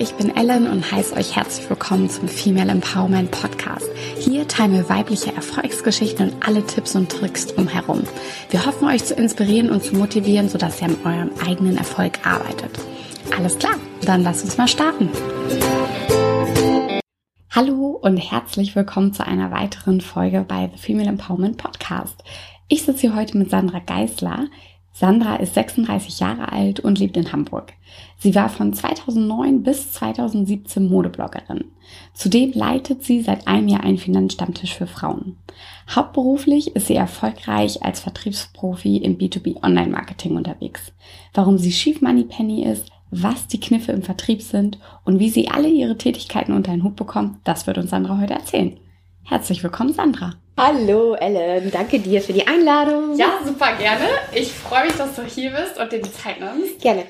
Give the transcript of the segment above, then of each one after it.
ich bin Ellen und heiße euch herzlich willkommen zum Female Empowerment Podcast. Hier teilen wir weibliche Erfolgsgeschichten und alle Tipps und Tricks drumherum. Wir hoffen euch zu inspirieren und zu motivieren, sodass ihr an eurem eigenen Erfolg arbeitet. Alles klar, dann lasst uns mal starten. Hallo und herzlich willkommen zu einer weiteren Folge bei The Female Empowerment Podcast. Ich sitze hier heute mit Sandra Geisler. Sandra ist 36 Jahre alt und lebt in Hamburg. Sie war von 2009 bis 2017 Modebloggerin. Zudem leitet sie seit einem Jahr einen Finanzstammtisch für Frauen. Hauptberuflich ist sie erfolgreich als Vertriebsprofi im B2B Online Marketing unterwegs. Warum sie Chief Money Penny ist, was die Kniffe im Vertrieb sind und wie sie alle ihre Tätigkeiten unter einen Hut bekommt, das wird uns Sandra heute erzählen. Herzlich willkommen, Sandra. Hallo Ellen, danke dir für die Einladung. Ja, super gerne. Ich freue mich, dass du hier bist und dir die Zeit nimmst. Gerne.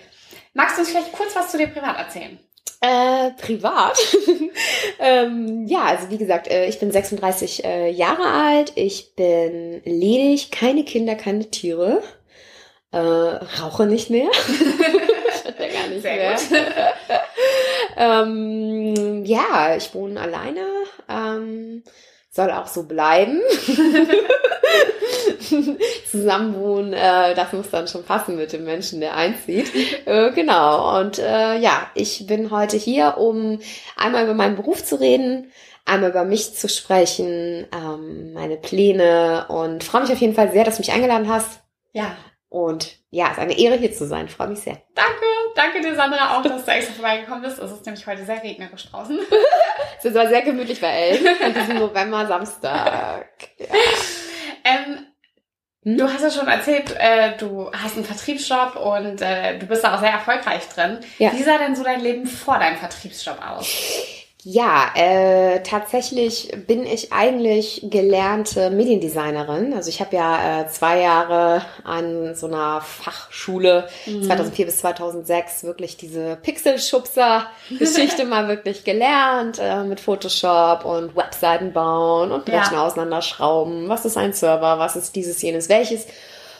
Magst du uns vielleicht kurz was zu dir privat erzählen? Äh, privat? ähm, ja, also wie gesagt, äh, ich bin 36 äh, Jahre alt, ich bin ledig, keine Kinder, keine Tiere, äh, rauche nicht mehr. ja gar nicht Sehr mehr. ähm, ja, ich wohne alleine. Ähm, soll auch so bleiben. Zusammenwohnen, äh, das muss dann schon passen mit dem Menschen, der einzieht. Äh, genau. Und äh, ja, ich bin heute hier, um einmal über meinen Beruf zu reden, einmal über mich zu sprechen, ähm, meine Pläne und freue mich auf jeden Fall sehr, dass du mich eingeladen hast. Ja. Und ja, es ist eine Ehre hier zu sein. Freue mich sehr. Danke, danke dir, Sandra, auch, dass du extra vorbeigekommen bist. Es ist nämlich heute sehr regnerisch draußen. es war sehr gemütlich bei Elf an diesem November Samstag. Ja. Ähm, hm? Du hast ja schon erzählt, äh, du hast einen Vertriebsjob und äh, du bist da auch sehr erfolgreich drin. Ja. Wie sah denn so dein Leben vor deinem Vertriebsjob aus? Ja, äh, tatsächlich bin ich eigentlich gelernte Mediendesignerin. Also ich habe ja äh, zwei Jahre an so einer Fachschule mhm. 2004 bis 2006 wirklich diese Pixelschubser-Geschichte mal wirklich gelernt äh, mit Photoshop und Webseiten bauen und Brechen ja. auseinanderschrauben. Was ist ein Server? Was ist dieses, jenes, welches?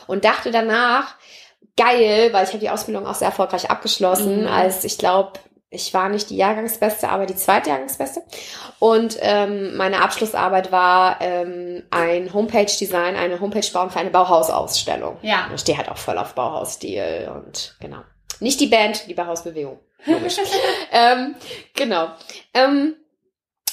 Und dachte danach, geil, weil ich habe die Ausbildung auch sehr erfolgreich abgeschlossen, mhm. als ich glaube ich war nicht die Jahrgangsbeste, aber die Zweitjahrgangsbeste. Und ähm, meine Abschlussarbeit war ähm, ein Homepage-Design, eine Homepage bauen für eine Bauhausausstellung. Ja. Ich stehe halt auch voll auf Bauhausstil und genau. Nicht die Band, die Bauhausbewegung. Logisch. ähm, genau. Ähm,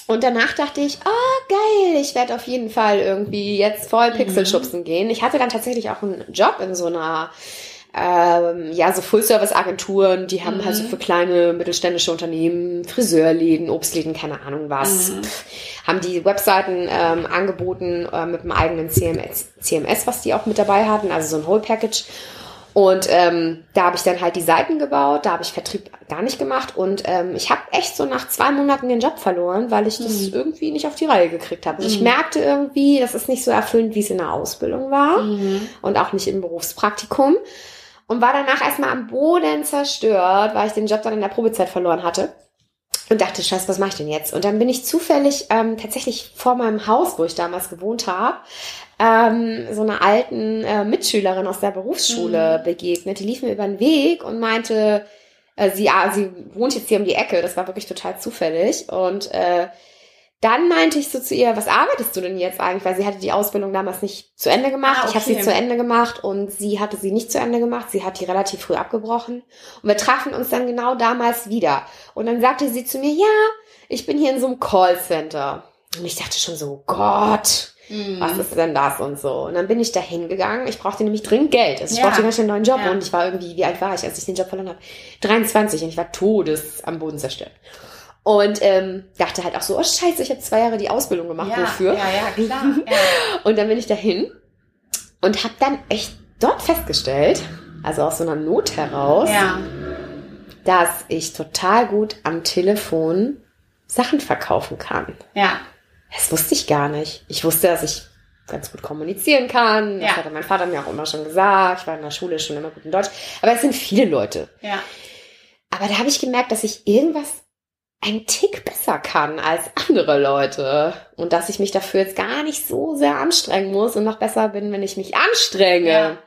und danach dachte ich, oh geil, ich werde auf jeden Fall irgendwie jetzt voll Pixelschubsen mhm. gehen. Ich hatte dann tatsächlich auch einen Job in so einer ähm, ja, so Full-Service-Agenturen, die haben mhm. halt so mhm. für kleine mittelständische Unternehmen, Friseurläden, Obstläden, keine Ahnung was, mhm. haben die Webseiten ähm, angeboten äh, mit einem eigenen CMS, CMS, was die auch mit dabei hatten, also so ein Whole Package. Und ähm, da habe ich dann halt die Seiten gebaut, da habe ich Vertrieb gar nicht gemacht und ähm, ich habe echt so nach zwei Monaten den Job verloren, weil ich das mhm. irgendwie nicht auf die Reihe gekriegt habe. Also ich mhm. merkte irgendwie, das ist nicht so erfüllend, wie es in der Ausbildung war mhm. und auch nicht im Berufspraktikum und war danach erstmal am Boden zerstört, weil ich den Job dann in der Probezeit verloren hatte. Und dachte, scheiße, was mache ich denn jetzt? Und dann bin ich zufällig ähm, tatsächlich vor meinem Haus, wo ich damals gewohnt habe, ähm, so einer alten äh, Mitschülerin aus der Berufsschule mhm. begegnet. Die lief mir über den Weg und meinte, äh, sie, ah, sie wohnt jetzt hier um die Ecke. Das war wirklich total zufällig. Und äh, dann meinte ich so zu ihr, was arbeitest du denn jetzt eigentlich? Weil sie hatte die Ausbildung damals nicht zu Ende gemacht. Ah, okay. Ich habe sie zu Ende gemacht und sie hatte sie nicht zu Ende gemacht. Sie hat die relativ früh abgebrochen. Und wir trafen uns dann genau damals wieder. Und dann sagte sie zu mir, ja, ich bin hier in so einem Callcenter. Und ich dachte schon so, Gott, mhm. was ist denn das und so. Und dann bin ich da hingegangen. Ich brauchte nämlich dringend Geld. Also ich ja. brauchte ganz schnell einen neuen Job. Ja. Und ich war irgendwie, wie alt war ich, als ich den Job verloren habe? 23 und ich war todes am Boden zerstört. Und ähm, dachte halt auch so, oh scheiße, ich habe zwei Jahre die Ausbildung gemacht, ja, wofür? Ja, ja, klar. Ja. Und dann bin ich dahin und habe dann echt dort festgestellt, also aus so einer Not heraus, ja. dass ich total gut am Telefon Sachen verkaufen kann. Ja. Das wusste ich gar nicht. Ich wusste, dass ich ganz gut kommunizieren kann. Das ja. hatte mein Vater mir auch immer schon gesagt. Ich war in der Schule schon immer gut in Deutsch. Aber es sind viele Leute. Ja. Aber da habe ich gemerkt, dass ich irgendwas ein Tick besser kann als andere Leute und dass ich mich dafür jetzt gar nicht so sehr anstrengen muss und noch besser bin, wenn ich mich anstrenge. Ja.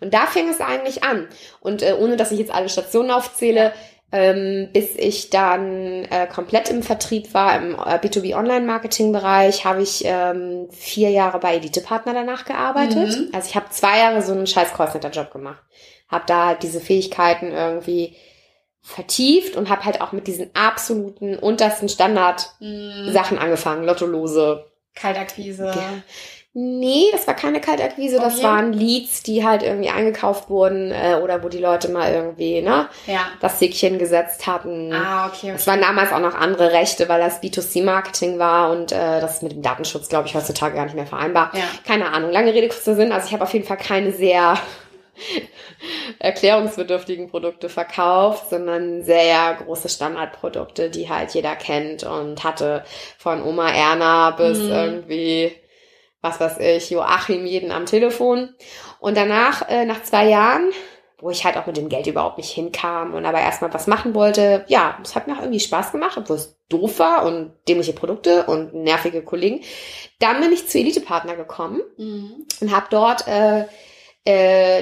Und da fing es eigentlich an. Und äh, ohne dass ich jetzt alle Stationen aufzähle, ähm, bis ich dann äh, komplett im Vertrieb war, im äh, B2B Online-Marketing-Bereich, habe ich ähm, vier Jahre bei Elite-Partner danach gearbeitet. Mhm. Also ich habe zwei Jahre so einen scheiß Callcenter-Job gemacht. Habe da halt diese Fähigkeiten irgendwie vertieft und habe halt auch mit diesen absoluten untersten Standard-Sachen Mhm. angefangen. Lottolose. Kaltakquise. Ja. Nee, das war keine Kaltakquise, das Okay. waren Leads, die halt irgendwie eingekauft wurden äh, oder wo die Leute mal irgendwie ne, Ja. das Sickchen gesetzt hatten. Ah, okay. Es waren damals auch noch andere Rechte, weil das B2C-Marketing war und äh, das ist mit dem Datenschutz, glaube ich, heutzutage gar nicht mehr vereinbar. Ja. Keine Ahnung, lange Rede, kurzer Sinn. Also ich habe auf jeden Fall keine sehr erklärungsbedürftigen Produkte verkauft, sondern sehr große Standardprodukte, die halt jeder kennt und hatte von Oma Erna bis Mhm. irgendwie, was weiß ich, Joachim jeden am Telefon. Und danach, äh, nach zwei Jahren, wo ich halt auch mit dem Geld überhaupt nicht hinkam und aber erstmal was machen wollte, ja, es hat mir auch irgendwie Spaß gemacht, obwohl es doof war und dämliche Produkte und nervige Kollegen. Dann bin ich zu Elite-Partner gekommen Mhm. und habe dort äh,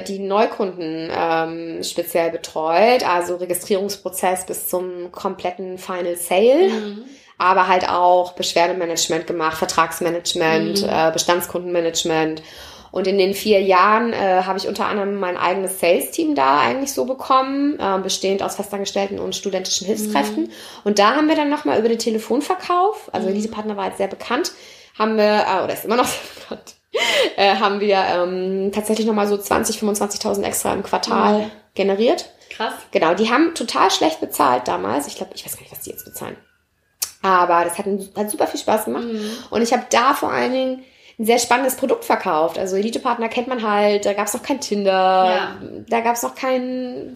die Neukunden ähm, speziell betreut, also Registrierungsprozess bis zum kompletten Final Sale, Mhm. aber halt auch Beschwerdemanagement gemacht, Vertragsmanagement, Mhm. äh, Bestandskundenmanagement. Und in den vier Jahren äh, habe ich unter anderem mein eigenes Sales-Team da eigentlich so bekommen, äh, bestehend aus Festangestellten und studentischen Hilfskräften. Und da haben wir dann nochmal über den Telefonverkauf, also Mhm. diese Partner war jetzt sehr bekannt, haben wir, äh, oder ist immer noch sehr bekannt, äh, haben wir ähm, tatsächlich nochmal so 20, 25.000 extra im Quartal Mhm. generiert. Krass. Genau, die haben total schlecht bezahlt damals. Ich glaube, ich weiß gar nicht, was die jetzt bezahlen. Aber das hat, hat super viel Spaß gemacht. Mhm. Und ich habe da vor allen Dingen ein sehr spannendes Produkt verkauft. Also Elite-Partner kennt man halt, da gab es noch kein Tinder, Ja. da gab es noch kein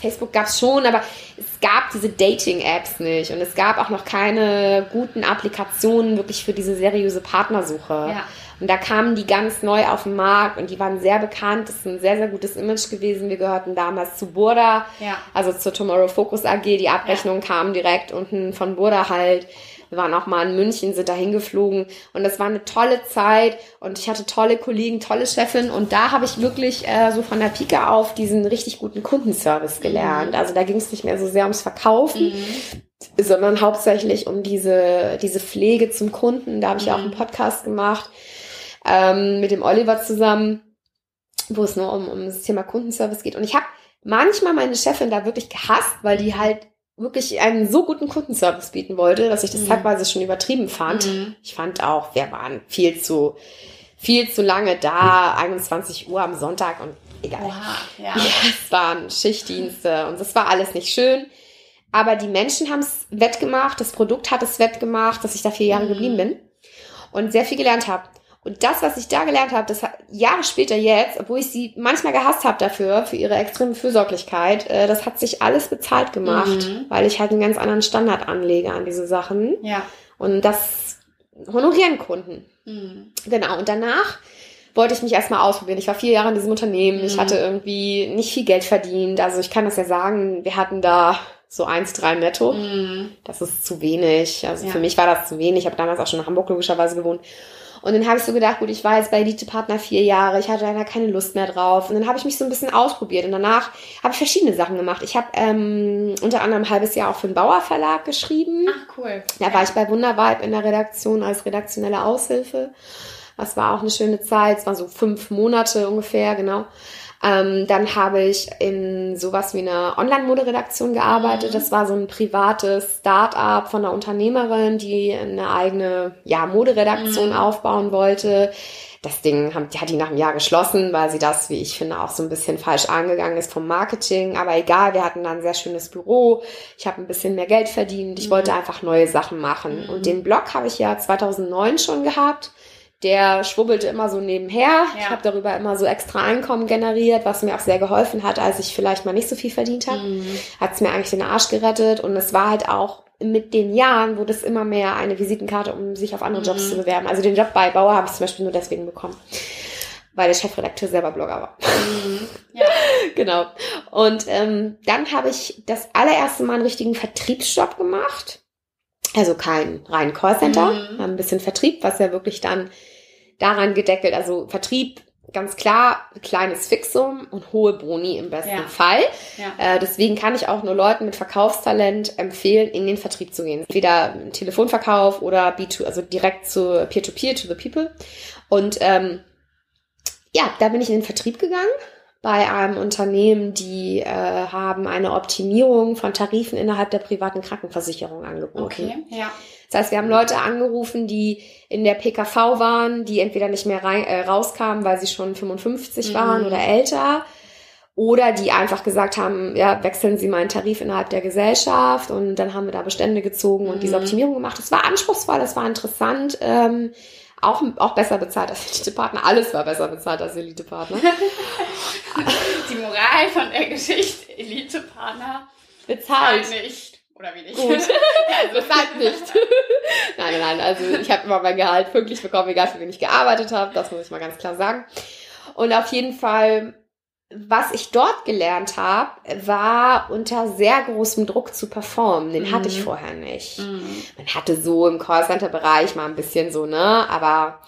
Facebook gab es schon, aber es gab diese Dating-Apps nicht und es gab auch noch keine guten Applikationen wirklich für diese seriöse Partnersuche. Ja. Und da kamen die ganz neu auf den Markt und die waren sehr bekannt. Das ist ein sehr, sehr gutes Image gewesen. Wir gehörten damals zu Burda, Ja. also zur Tomorrow Focus AG. Die Abrechnung kam direkt unten von Burda halt. Wir waren auch mal in München, sind da hingeflogen und das war eine tolle Zeit und ich hatte tolle Kollegen, tolle Chefin und da habe ich wirklich äh, so von der Pike auf diesen richtig guten Kundenservice gelernt. Also da ging es nicht mehr so sehr ums Verkaufen, Mhm. sondern hauptsächlich um diese, diese Pflege zum Kunden. Da habe ich ja auch Mhm. einen Podcast gemacht ähm, mit dem Oliver zusammen, wo es nur um, um das Thema Kundenservice geht. Und ich habe manchmal meine Chefin da wirklich gehasst, weil die halt wirklich einen so guten Kundenservice bieten wollte, dass ich das Mhm. teilweise schon übertrieben fand. Mhm. Ich fand auch, wir waren viel zu, viel zu lange da, 21 Uhr am Sonntag und egal. Oha, ja. Ja, es waren Schichtdienste und das war alles nicht schön. Aber die Menschen haben es wettgemacht, das Produkt hat es wettgemacht, dass ich da vier Jahre Mhm. geblieben bin und sehr viel gelernt habe. Und das, was ich da gelernt habe, das hat Jahre später jetzt, obwohl ich sie manchmal gehasst habe dafür, für ihre extreme Fürsorglichkeit, äh, das hat sich alles bezahlt gemacht, Mhm. weil ich halt einen ganz anderen Standard anlege an diese Sachen. Ja. Und das honorieren Kunden. Mhm. Genau, und danach wollte ich mich erstmal ausprobieren. Ich war vier Jahre in diesem Unternehmen. Ich Mhm. hatte irgendwie nicht viel Geld verdient. Also ich kann das ja sagen, wir hatten da so eins, drei netto. Mhm. Das ist zu wenig. Also Ja. für mich war das zu wenig. Ich habe damals auch schon in Hamburg logischerweise gewohnt. Und dann habe ich so gedacht, gut, ich war jetzt bei Elite Partner vier Jahre, ich hatte da keine Lust mehr drauf. Und dann habe ich mich so ein bisschen ausprobiert. Und danach habe ich verschiedene Sachen gemacht. Ich habe ähm, unter anderem ein halbes Jahr auch für den Bauer Verlag geschrieben. Ach, cool. Da war ich bei Wundervibe in der Redaktion als redaktionelle Aushilfe. Das war auch eine schöne Zeit. Es war so fünf Monate ungefähr, genau. Ähm, dann habe ich in sowas wie einer Online-Moderedaktion gearbeitet. Mhm. Das war so ein privates Start-up von einer Unternehmerin, die eine eigene ja, Moderedaktion Mhm. aufbauen wollte. Das Ding haben- die hat die nach einem Jahr geschlossen, weil sie das, wie ich finde, auch so ein bisschen falsch angegangen ist vom Marketing. Aber egal, wir hatten da ein sehr schönes Büro. Ich habe ein bisschen mehr Geld verdient. Ich Mhm. wollte einfach neue Sachen machen. Mhm. Und den Blog habe ich ja 2009 schon gehabt. Der schwubbelte immer so nebenher. Ja. Ich habe darüber immer so extra Einkommen generiert, was mir auch sehr geholfen hat, als ich vielleicht mal nicht so viel verdient habe Mhm. hat es mir eigentlich den Arsch gerettet und es war halt auch mit den Jahren wurde es immer mehr eine Visitenkarte, um sich auf andere Jobs Mhm. zu bewerben. Also den Job bei Bauer habe ich zum Beispiel nur deswegen bekommen, weil der Chefredakteur selber Blogger war. Mhm. Ja. genau. Und ähm, dann habe ich das allererste Mal einen richtigen Vertriebsjob gemacht. Also kein rein Callcenter, Mhm. ein bisschen Vertrieb, was ja wirklich dann daran gedeckelt, also Vertrieb ganz klar kleines Fixum und hohe Boni im besten Ja. Fall. Ja. Äh, deswegen kann ich auch nur Leuten mit Verkaufstalent empfehlen, in den Vertrieb zu gehen. Entweder Telefonverkauf oder B2, also direkt zu Peer-to-Peer, to the people. Und ähm, ja, da bin ich in den Vertrieb gegangen bei einem Unternehmen, die äh, haben eine Optimierung von Tarifen innerhalb der privaten Krankenversicherung angeboten. Okay, ja. Das heißt, wir haben Leute angerufen, die in der PKV waren, die entweder nicht mehr rein, äh, rauskamen, weil sie schon 55 Mhm. waren oder älter, oder die einfach gesagt haben, ja, wechseln Sie meinen Tarif innerhalb der Gesellschaft und dann haben wir da Bestände gezogen und diese Mhm. Optimierung gemacht. Es war anspruchsvoll, es war interessant, ähm, auch, auch besser bezahlt als Elite-Partner. Alles war besser bezahlt als Elite-Partner. Die Moral von der Geschichte, Elite-Partner Bezahlt. zahlt nicht. Oder wie nicht? Gut. Also bezahlt nicht. nein, nein, nein. Also ich habe immer mein Gehalt pünktlich bekommen, egal für wen ich gearbeitet habe. Das muss ich mal ganz klar sagen. Und auf jeden Fall, was ich dort gelernt habe, war unter sehr großem Druck zu performen. Den hatte ich Mhm. vorher nicht. Mhm. Man hatte so im Callcenter-Bereich mal ein bisschen so, ne? Aber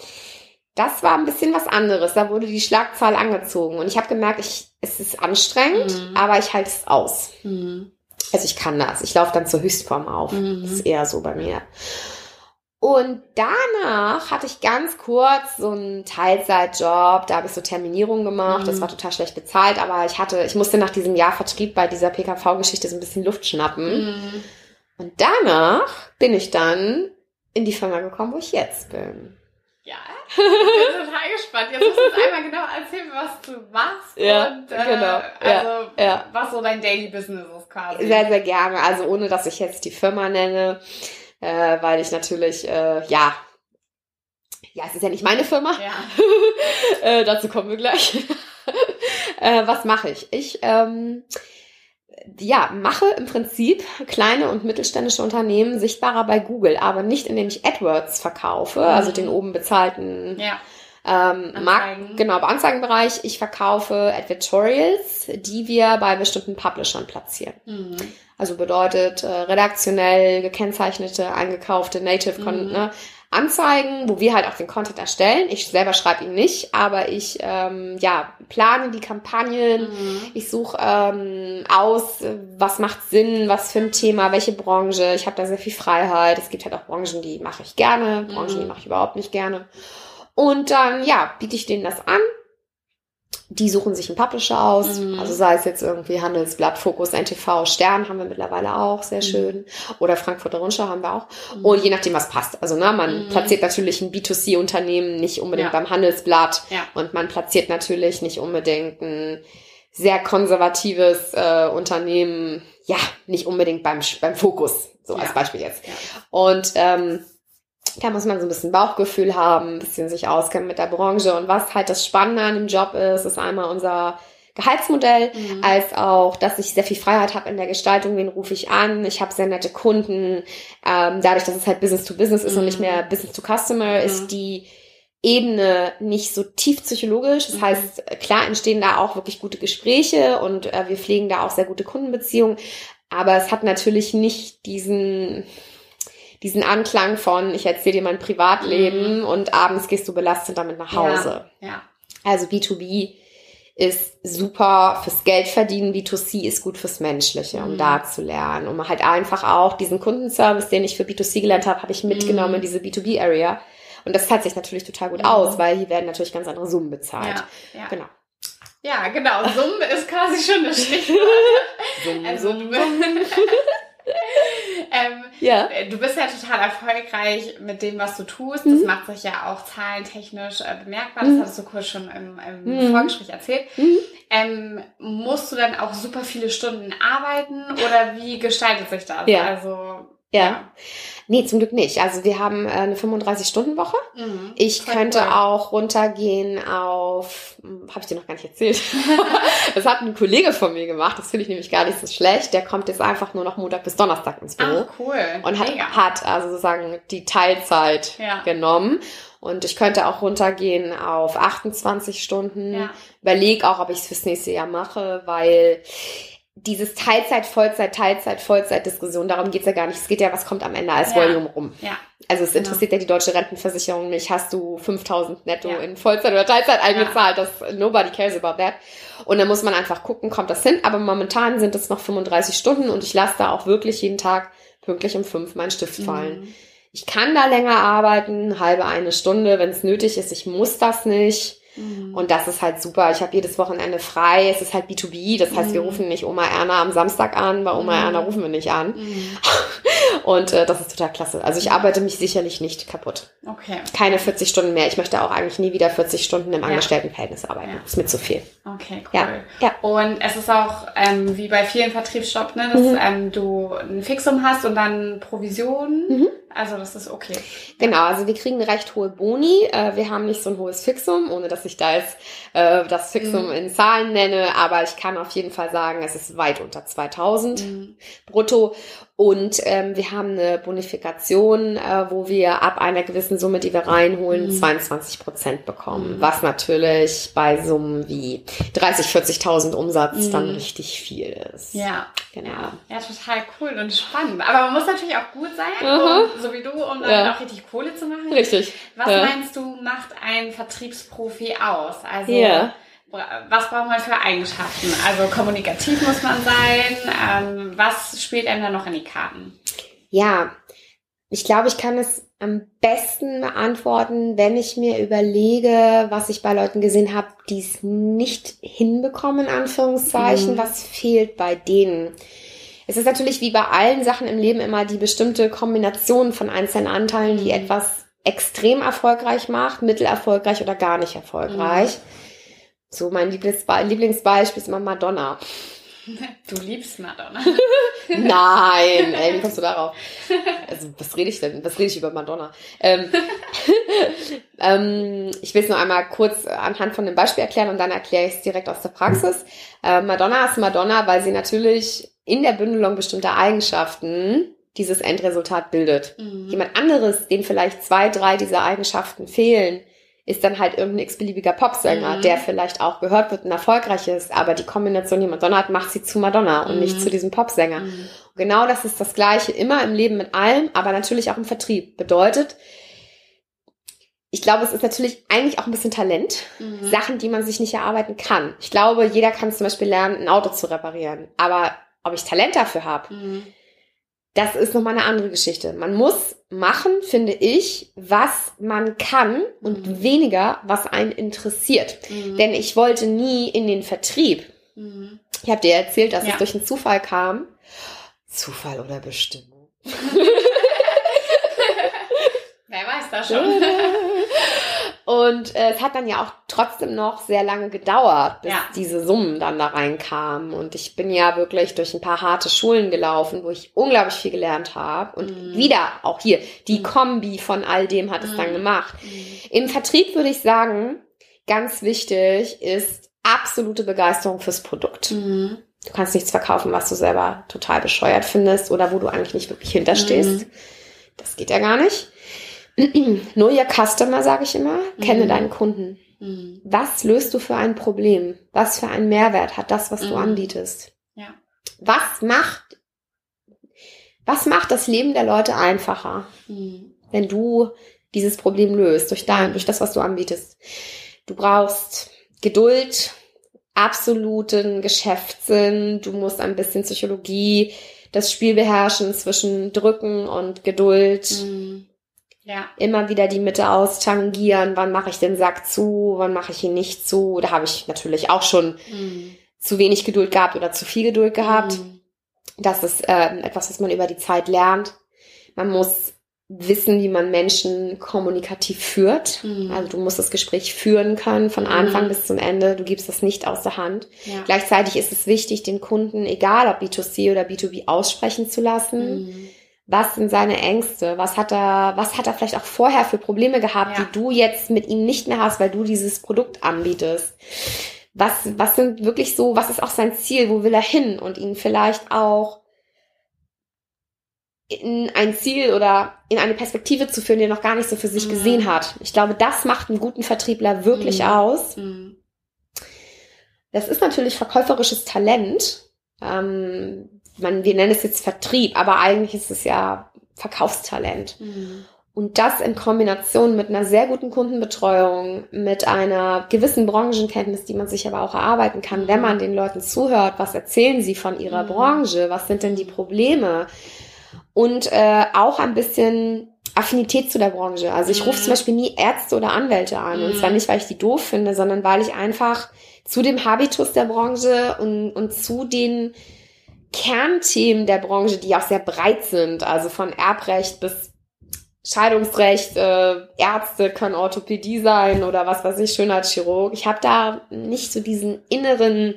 das war ein bisschen was anderes. Da wurde die Schlagzahl angezogen. Und ich habe gemerkt, ich, es ist anstrengend, Mhm. aber ich halte es aus. Mhm. Also ich kann das. Ich laufe dann zur Höchstform auf. Mhm. Das ist eher so bei mir. Und danach hatte ich ganz kurz so einen Teilzeitjob. Da habe ich so Terminierungen gemacht. Das Mhm. war total schlecht bezahlt, aber ich hatte, ich musste nach diesem Jahr Vertrieb bei dieser PKV-Geschichte so ein bisschen Luft schnappen. Mhm. Und danach bin ich dann in die Firma gekommen, wo ich jetzt bin. Ja, ich bin total gespannt. Jetzt musst du uns einmal genau erzählen, was du machst Ja, und äh, genau. Ja, also ja. was so dein Daily Business ist quasi. Sehr, sehr gerne. Also ohne, dass ich jetzt die Firma nenne, äh, weil ich natürlich, äh, ja, ja, es ist ja nicht meine Firma. Ja. äh, dazu kommen wir gleich. äh, was mache ich? Ich ähm, ja, mache im Prinzip kleine und mittelständische Unternehmen sichtbarer bei Google, aber nicht indem ich AdWords verkaufe, also Mhm. den oben bezahlten ja. Ähm, Anzeigen. genau, im Anzeigenbereich. Ich verkaufe Advertorials, die wir bei bestimmten Publishern platzieren. Mhm. Also bedeutet äh, redaktionell gekennzeichnete, eingekaufte Native Mhm. ne, Anzeigen, wo wir halt auch den Content erstellen. Ich selber schreibe ihn nicht, aber ich ähm, ja plane die Kampagnen. Mhm. Ich suche ähm, aus, was macht Sinn, was für ein Thema, welche Branche. Ich habe da sehr viel Freiheit. Es gibt halt auch Branchen, die mache ich gerne, Branchen, die Mhm. mache ich überhaupt nicht gerne. Und dann, ja, biete ich denen das an. Die suchen sich einen Publisher aus. Mhm. Also sei es jetzt irgendwie Handelsblatt, Fokus, NTV, Stern haben wir mittlerweile auch, sehr Mhm. schön. Oder Frankfurter Rundschau haben wir auch. Mhm. Und je nachdem, was passt. Also, ne, man Mhm. platziert natürlich ein B2C-Unternehmen nicht unbedingt Ja. beim Handelsblatt. Ja. Und man platziert natürlich nicht unbedingt ein sehr konservatives äh, Unternehmen, ja, nicht unbedingt beim, beim Fokus, so als Ja. Beispiel jetzt. Und ähm, da muss man so ein bisschen Bauchgefühl haben, ein bisschen sich auskennen mit der Branche. Und was halt das Spannende an dem Job ist, ist einmal unser Gehaltsmodell, Mhm. als auch, dass ich sehr viel Freiheit habe in der Gestaltung, wen rufe ich an. Ich habe sehr nette Kunden. Ähm, dadurch, dass es halt Business to Business ist und Mhm. nicht mehr Business to Customer, Mhm. ist die Ebene nicht so tief psychologisch. Das Mhm. heißt, klar entstehen da auch wirklich gute Gespräche und äh, wir pflegen da auch sehr gute Kundenbeziehungen. Aber es hat natürlich nicht diesen, diesen Anklang von, ich erzähle dir mein Privatleben und abends gehst du belastet damit nach Hause. Ja. Also B2B ist super fürs Geld verdienen, B2C ist gut fürs Menschliche, um Mhm. da zu lernen, um halt einfach auch diesen Kundenservice, den ich für B2C gelernt habe, habe ich mitgenommen Mhm. in diese B2B-Area. Und das zahlt sich natürlich total gut Mhm. aus, weil hier werden natürlich ganz andere Summen bezahlt. Ja. Ja. Genau. ja, genau. Summe ist quasi schon das Stichwort. Summen, Also, du, Summen. ähm, Ja. du bist ja total erfolgreich mit dem, was du tust. Das Mhm. macht sich ja auch zahlentechnisch äh, bemerkbar. Mhm. Das hattest du kurz schon im, im Mhm. Vorgespräch erzählt. Mhm. Ähm, musst du dann auch super viele Stunden arbeiten oder wie gestaltet sich das? Ja. Also, Ja. Nee, zum Glück nicht. Also wir haben äh, eine 35-Stunden-Woche. Mhm. Ich könnte cool. auch runtergehen auf, habe ich dir noch gar nicht erzählt. das hat ein Kollege von mir gemacht. Das finde ich nämlich gar nicht so schlecht. Der kommt jetzt einfach nur noch Montag bis Donnerstag ins Büro. Ach, cool. und hat, Mega. hat also sozusagen die Teilzeit Ja. genommen. Und ich könnte auch runtergehen auf 28 Stunden. Ja. Überleg auch, ob ich es fürs nächste Jahr mache, weil dieses Teilzeit, Vollzeit, Teilzeit, Vollzeit-Diskussion, darum geht's ja gar nicht. Es geht ja, was kommt am Ende als Ja. Volume rum. Ja. Also es Genau. interessiert ja die deutsche Rentenversicherung nicht. Hast du 5000 netto Ja. in Vollzeit oder Teilzeit eingezahlt? Das, nobody cares about that. Und dann muss man einfach gucken, kommt das hin? Aber momentan sind es noch 35 Stunden und ich lasse da auch wirklich jeden Tag pünktlich um fünf meinen Stift fallen. Mhm. Ich kann da länger arbeiten, halbe eine Stunde, wenn es nötig ist. Ich muss das nicht. Mhm. Und das ist halt super. Ich habe jedes Wochenende frei. Es ist halt B2B. Das heißt, wir Mhm. rufen nicht Oma Erna am Samstag an. Bei Oma Mhm. Erna rufen wir nicht an. Mhm. Und äh, das ist total klasse. Also ich arbeite mich sicherlich nicht kaputt. Okay, Keine 40 Stunden mehr. Ich möchte auch eigentlich nie wieder 40 Stunden im. Angestelltenverhältnis arbeiten. Ja. Ist mir zu viel. okay, cool. Ja. Ja. Und es ist auch ähm, wie bei vielen Vertriebsjobs, ne, dass Mhm. ähm, du ein Fixum hast und dann Provisionen. Also das ist okay. Genau, also wir kriegen eine recht hohe Boni. Äh, wir haben nicht so ein hohes Fixum, ohne dass ich da jetzt äh, das Fixum Mhm. in Zahlen nenne, aber ich kann auf jeden Fall sagen, es ist weit unter 2000 Mhm. brutto. Und ähm, wir haben eine Bonifikation, äh, wo wir ab einer gewissen Summe, die wir reinholen, Mhm. 22 Prozent bekommen. Mhm. Was natürlich bei Summen wie 30, 40.000 Umsatz Mhm. dann richtig viel ist. Ja. Genau. Ja. total cool und spannend. Aber man muss natürlich auch gut sein, Mhm. um, so wie du, um dann Ja. auch richtig Kohle zu machen. Richtig. Was Ja. meinst du, macht ein Vertriebsprofi aus? Also Ja. Was braucht man für Eigenschaften? Also kommunikativ muss man sein. Ähm, was spielt einem da noch in die Karten? Ja, ich glaube, ich kann es am besten beantworten, wenn ich mir überlege, was ich bei Leuten gesehen habe, die es nicht hinbekommen, in Anführungszeichen, Mhm. was fehlt bei denen. Es ist natürlich wie bei allen Sachen im Leben immer die bestimmte Kombination von einzelnen Anteilen, die Mhm. etwas extrem erfolgreich macht, mittelerfolgreich oder gar nicht erfolgreich. So mein Lieblingsbe Lieblingsbeispiel ist immer Madonna. Du liebst Madonna. Nein, ey, wie kommst du darauf? Also, was rede ich denn? Was rede ich über Madonna? Ähm, ähm, ich will es nur einmal kurz anhand von dem Beispiel erklären und dann erkläre ich es direkt aus der Praxis. Äh, Madonna ist Madonna, weil sie natürlich in der Bündelung bestimmter Eigenschaften dieses Endresultat bildet. Mhm. Jemand anderes, dem vielleicht zwei, drei dieser Eigenschaften fehlen, ist dann halt irgendein x-beliebiger Popsänger, Mhm. der vielleicht auch gehört wird und erfolgreich ist, aber die Kombination, die Madonna hat, macht sie zu Madonna und Mhm. nicht zu diesem Popsänger. Mhm. Genau das ist das Gleiche immer im Leben mit allem, aber natürlich auch im Vertrieb. Bedeutet, ich glaube, es ist natürlich eigentlich auch ein bisschen Talent. Mhm. Sachen, die man sich nicht erarbeiten kann. Ich glaube, jeder kann zum Beispiel lernen, ein Auto zu reparieren. Aber ob ich Talent dafür habe, Mhm. Das ist nochmal eine andere Geschichte. Man muss machen, finde ich, was man kann und Mhm. weniger, was einen interessiert. Mhm. Denn ich wollte nie in den Vertrieb. Mhm. Ich habe dir erzählt, dass Ja. es durch einen Zufall kam. Zufall oder Bestimmung. Wer weiß das schon. Und äh, es hat dann ja auch trotzdem noch sehr lange gedauert, bis Ja. diese Summen dann da reinkamen. Und ich bin ja wirklich durch ein paar harte Schulen gelaufen, wo ich unglaublich viel gelernt habe. Und Mhm. wieder auch hier, die Mhm. Kombi von all dem hat es Mhm. dann gemacht. Mhm. Im Vertrieb würde ich sagen, ganz wichtig ist absolute Begeisterung fürs Produkt. Mhm. Du kannst nichts verkaufen, was du selber total bescheuert findest oder wo du eigentlich nicht wirklich hinterstehst. Mhm. Das geht ja gar nicht. Know your customer, sage ich immer. Kenne Mhm. deinen Kunden. Mhm. Was löst du für ein Problem? Was für einen Mehrwert hat das, was du Mhm. anbietest? Ja. Was macht, was macht das Leben der Leute einfacher, Mhm. wenn du dieses Problem löst durch dein, durch das, was du anbietest? Du brauchst Geduld, absoluten Geschäftssinn, du musst ein bisschen Psychologie, das Spiel beherrschen zwischen Drücken und Geduld Mhm. Ja. immer wieder die Mitte austangieren, wann mache ich den Sack zu, wann mache ich ihn nicht zu. Da habe ich natürlich auch schon Mhm. zu wenig Geduld gehabt oder zu viel Geduld gehabt. Mhm. Das ist ähm, etwas, was man über die Zeit lernt. Man muss wissen, wie man Menschen kommunikativ führt. Mhm. Also du musst das Gespräch führen können von Mhm. Anfang bis zum Ende. Du gibst das nicht aus der Hand. Ja. Gleichzeitig ist es wichtig, den Kunden, egal ob B2C oder B2B, aussprechen zu lassen. Mhm. Was sind seine Ängste? Was hat er, was hat er vielleicht auch vorher für Probleme gehabt, Ja. die du jetzt mit ihm nicht mehr hast, weil du dieses Produkt anbietest? Was, was sind wirklich so, was ist auch sein Ziel? Wo will er hin? Und ihn vielleicht auch in ein Ziel oder in eine Perspektive zu führen, die er noch gar nicht so für sich Mhm. gesehen hat. Ich glaube, das macht einen guten Vertriebler wirklich Mhm. aus. Mhm. Das ist natürlich verkäuferisches Talent. ähm, man, wir nennen es jetzt Vertrieb, aber eigentlich ist es ja Verkaufstalent. Mhm. Und das in Kombination mit einer sehr guten Kundenbetreuung, mit einer gewissen Branchenkenntnis, die man sich aber auch erarbeiten kann, wenn man den Leuten zuhört, was erzählen sie von ihrer Mhm. Branche, was sind denn die Probleme und äh, auch ein bisschen Affinität zu der Branche. Also ich rufe Mhm. zum Beispiel nie Ärzte oder Anwälte an und Mhm. zwar nicht, weil ich die doof finde, sondern weil ich einfach zu dem Habitus der Branche und, und zu den Kernthemen der Branche, die auch sehr breit sind, also von Erbrecht bis Scheidungsrecht, äh, Ärzte können Orthopädie sein oder was weiß ich, Schönheitschirurg. Ich habe da nicht so diesen inneren,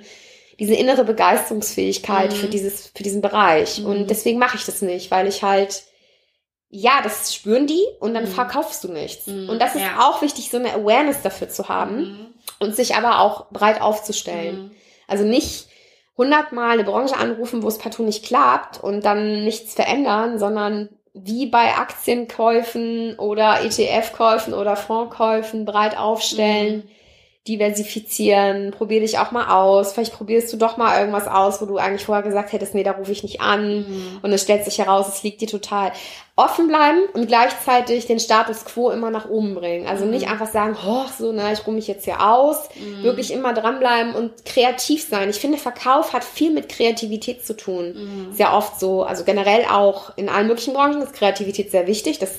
diese innere Begeisterungsfähigkeit Mhm. für dieses, für diesen Bereich. Mhm. Und deswegen mache ich das nicht, weil ich halt, ja, das spüren die und dann Mhm. verkaufst du nichts. Mhm, Und das ist ja. auch wichtig, so eine Awareness dafür zu haben Mhm. und sich aber auch breit aufzustellen. Mhm. Also nicht hundertmal eine Branche anrufen, wo es partout nicht klappt und dann nichts verändern, sondern wie bei Aktienkäufen oder ETF-Käufen oder Fondskäufen breit aufstellen, diversifizieren, probier dich auch mal aus. Vielleicht probierst du doch mal irgendwas aus, wo du eigentlich vorher gesagt hättest, nee, da rufe ich nicht an. Mhm. Und es stellt sich heraus, es liegt dir total. Offen bleiben und gleichzeitig den Status quo immer nach oben bringen. Also Mhm. nicht einfach sagen, oh, so, na, ich ruhe mich jetzt hier aus. Mhm. Wirklich immer dranbleiben und kreativ sein. Ich finde, Verkauf hat viel mit Kreativität zu tun. Mhm. Sehr oft so, also generell auch in allen möglichen Branchen ist Kreativität sehr wichtig. Das,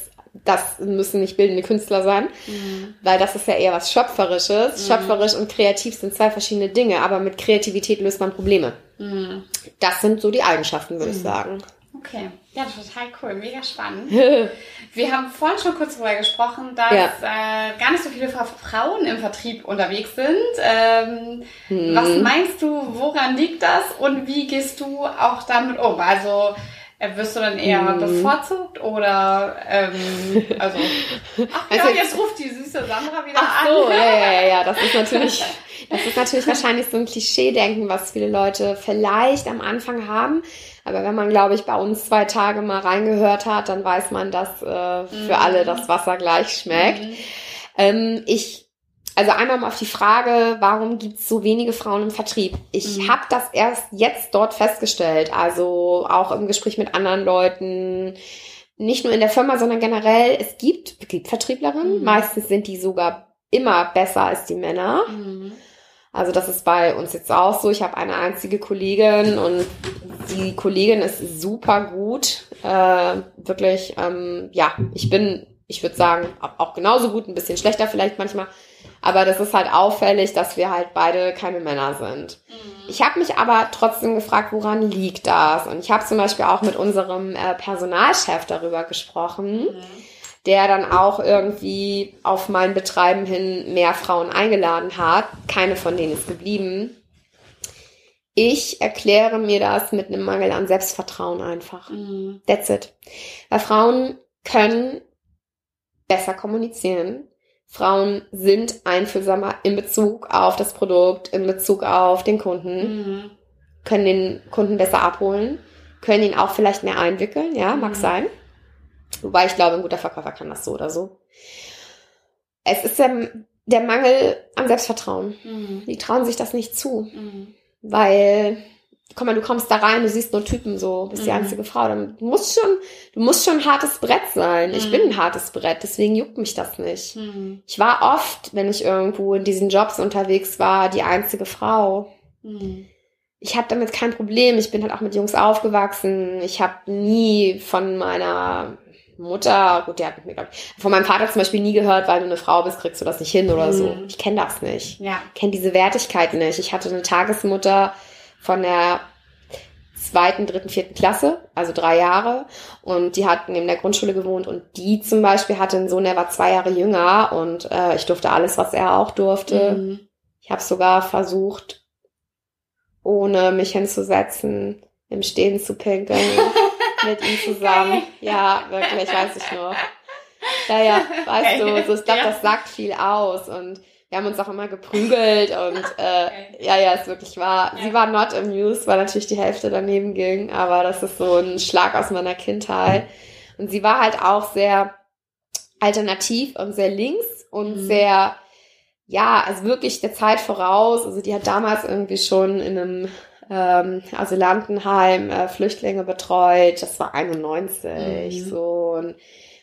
das müssen nicht bildende Künstler sein, Mhm. weil das ist ja eher was Schöpferisches. Mhm. Schöpferisch und kreativ sind zwei verschiedene Dinge, aber mit Kreativität löst man Probleme. Mhm. Das sind so die Eigenschaften, würde ich sagen. Okay, ja, total cool, mega spannend. Wir haben vorhin schon kurz darüber gesprochen, dass Ja. äh, gar nicht so viele Fra- Frauen im Vertrieb unterwegs sind. Ähm, Hm. Was meinst du, woran liegt das und wie gehst du auch damit um? Also wirst du dann eher Hm. bevorzugt oder ähm, also ach ja, Also- jetzt ruft die süße Sandra wieder Ach an. so, ja, ja, ja, ja, das ist natürlich, das ist natürlich wahrscheinlich so ein Klischee-Denken, was viele Leute vielleicht am Anfang haben. Aber wenn man, glaube ich, bei uns zwei Tage mal reingehört hat, dann weiß man, dass äh, für Mhm. alle das Wasser gleich schmeckt. Mhm. Ähm, ich, also einmal mal auf die Frage, warum gibt es so wenige Frauen im Vertrieb? Ich Mhm. habe das erst jetzt dort festgestellt, also auch im Gespräch mit anderen Leuten, nicht nur in der Firma, sondern generell, es gibt, es gibt Vertrieblerinnen, Mhm. meistens sind die sogar immer besser als die Männer. Mhm. Also das ist bei uns jetzt auch so. Ich habe eine einzige Kollegin und die Kollegin ist super gut. Äh, wirklich, ähm, ja, ich bin, ich würde sagen, auch genauso gut, ein bisschen schlechter vielleicht manchmal. Aber das ist halt auffällig, dass wir halt beide keine Männer sind. Mhm. Ich habe mich aber trotzdem gefragt, woran liegt das? Und ich habe zum Beispiel auch mit unserem äh, Personalchef darüber gesprochen Mhm. der dann auch irgendwie auf mein Betreiben hin mehr Frauen eingeladen hat. Keine von denen ist geblieben. Ich erkläre mir das mit einem Mangel an Selbstvertrauen einfach. Mhm. That's it. Weil Frauen können besser kommunizieren. Frauen sind einfühlsamer in Bezug auf das Produkt, in Bezug auf den Kunden, Mhm. können den Kunden besser abholen, können ihn auch vielleicht mehr einwickeln, ja, mag Mhm. sein. Wobei ich glaube, ein guter Verkäufer kann das so oder so. Es ist der, der Mangel an Selbstvertrauen. Mhm. Die trauen sich das nicht zu, Mhm. weil, guck mal, du kommst da rein, du siehst nur Typen so, bist die Mhm. einzige Frau. Dann, du musst schon, du musst schon ein hartes Brett sein. Ich Mhm. bin ein hartes Brett, deswegen juckt mich das nicht. Mhm. Ich war oft, wenn ich irgendwo in diesen Jobs unterwegs war, die einzige Frau. Mhm. ich habe damit kein Problem. Ich bin halt auch mit Jungs aufgewachsen. Ich habe nie von meiner Mutter, gut, der hat mit mir, glaub ich, von meinem Vater zum Beispiel nie gehört, weil du eine Frau bist, kriegst du das nicht hin oder so. Mhm. Ich kenne das nicht. Ja. Ich kenne diese Wertigkeit nicht. Ich hatte eine Tagesmutter von der zweiten, dritten, vierten Klasse, also drei Jahre. Und die hat neben der Grundschule gewohnt. Und die zum Beispiel hatte einen Sohn, der war zwei Jahre jünger. Und äh, ich durfte alles, was er auch durfte. Mhm. Ich habe sogar versucht, ohne mich hinzusetzen, im Stehen zu pinkeln mit ihm zusammen. Ja, wirklich, weiß ich noch. Ja, ja, weißt du, so, ich glaube, das sagt viel aus und wir haben uns auch immer geprügelt und äh, ja, ja, ist wirklich wahr. Ja. Sie war not amused, weil natürlich die Hälfte daneben ging, aber das ist so ein Schlag aus meiner Kindheit. Und sie war halt auch sehr alternativ und sehr links und Mhm. sehr, ja, also wirklich der Zeit voraus. Also die hat damals irgendwie schon in einem ähm, Asylantenheim, äh, Flüchtlinge betreut. Das war 91 Mhm. so und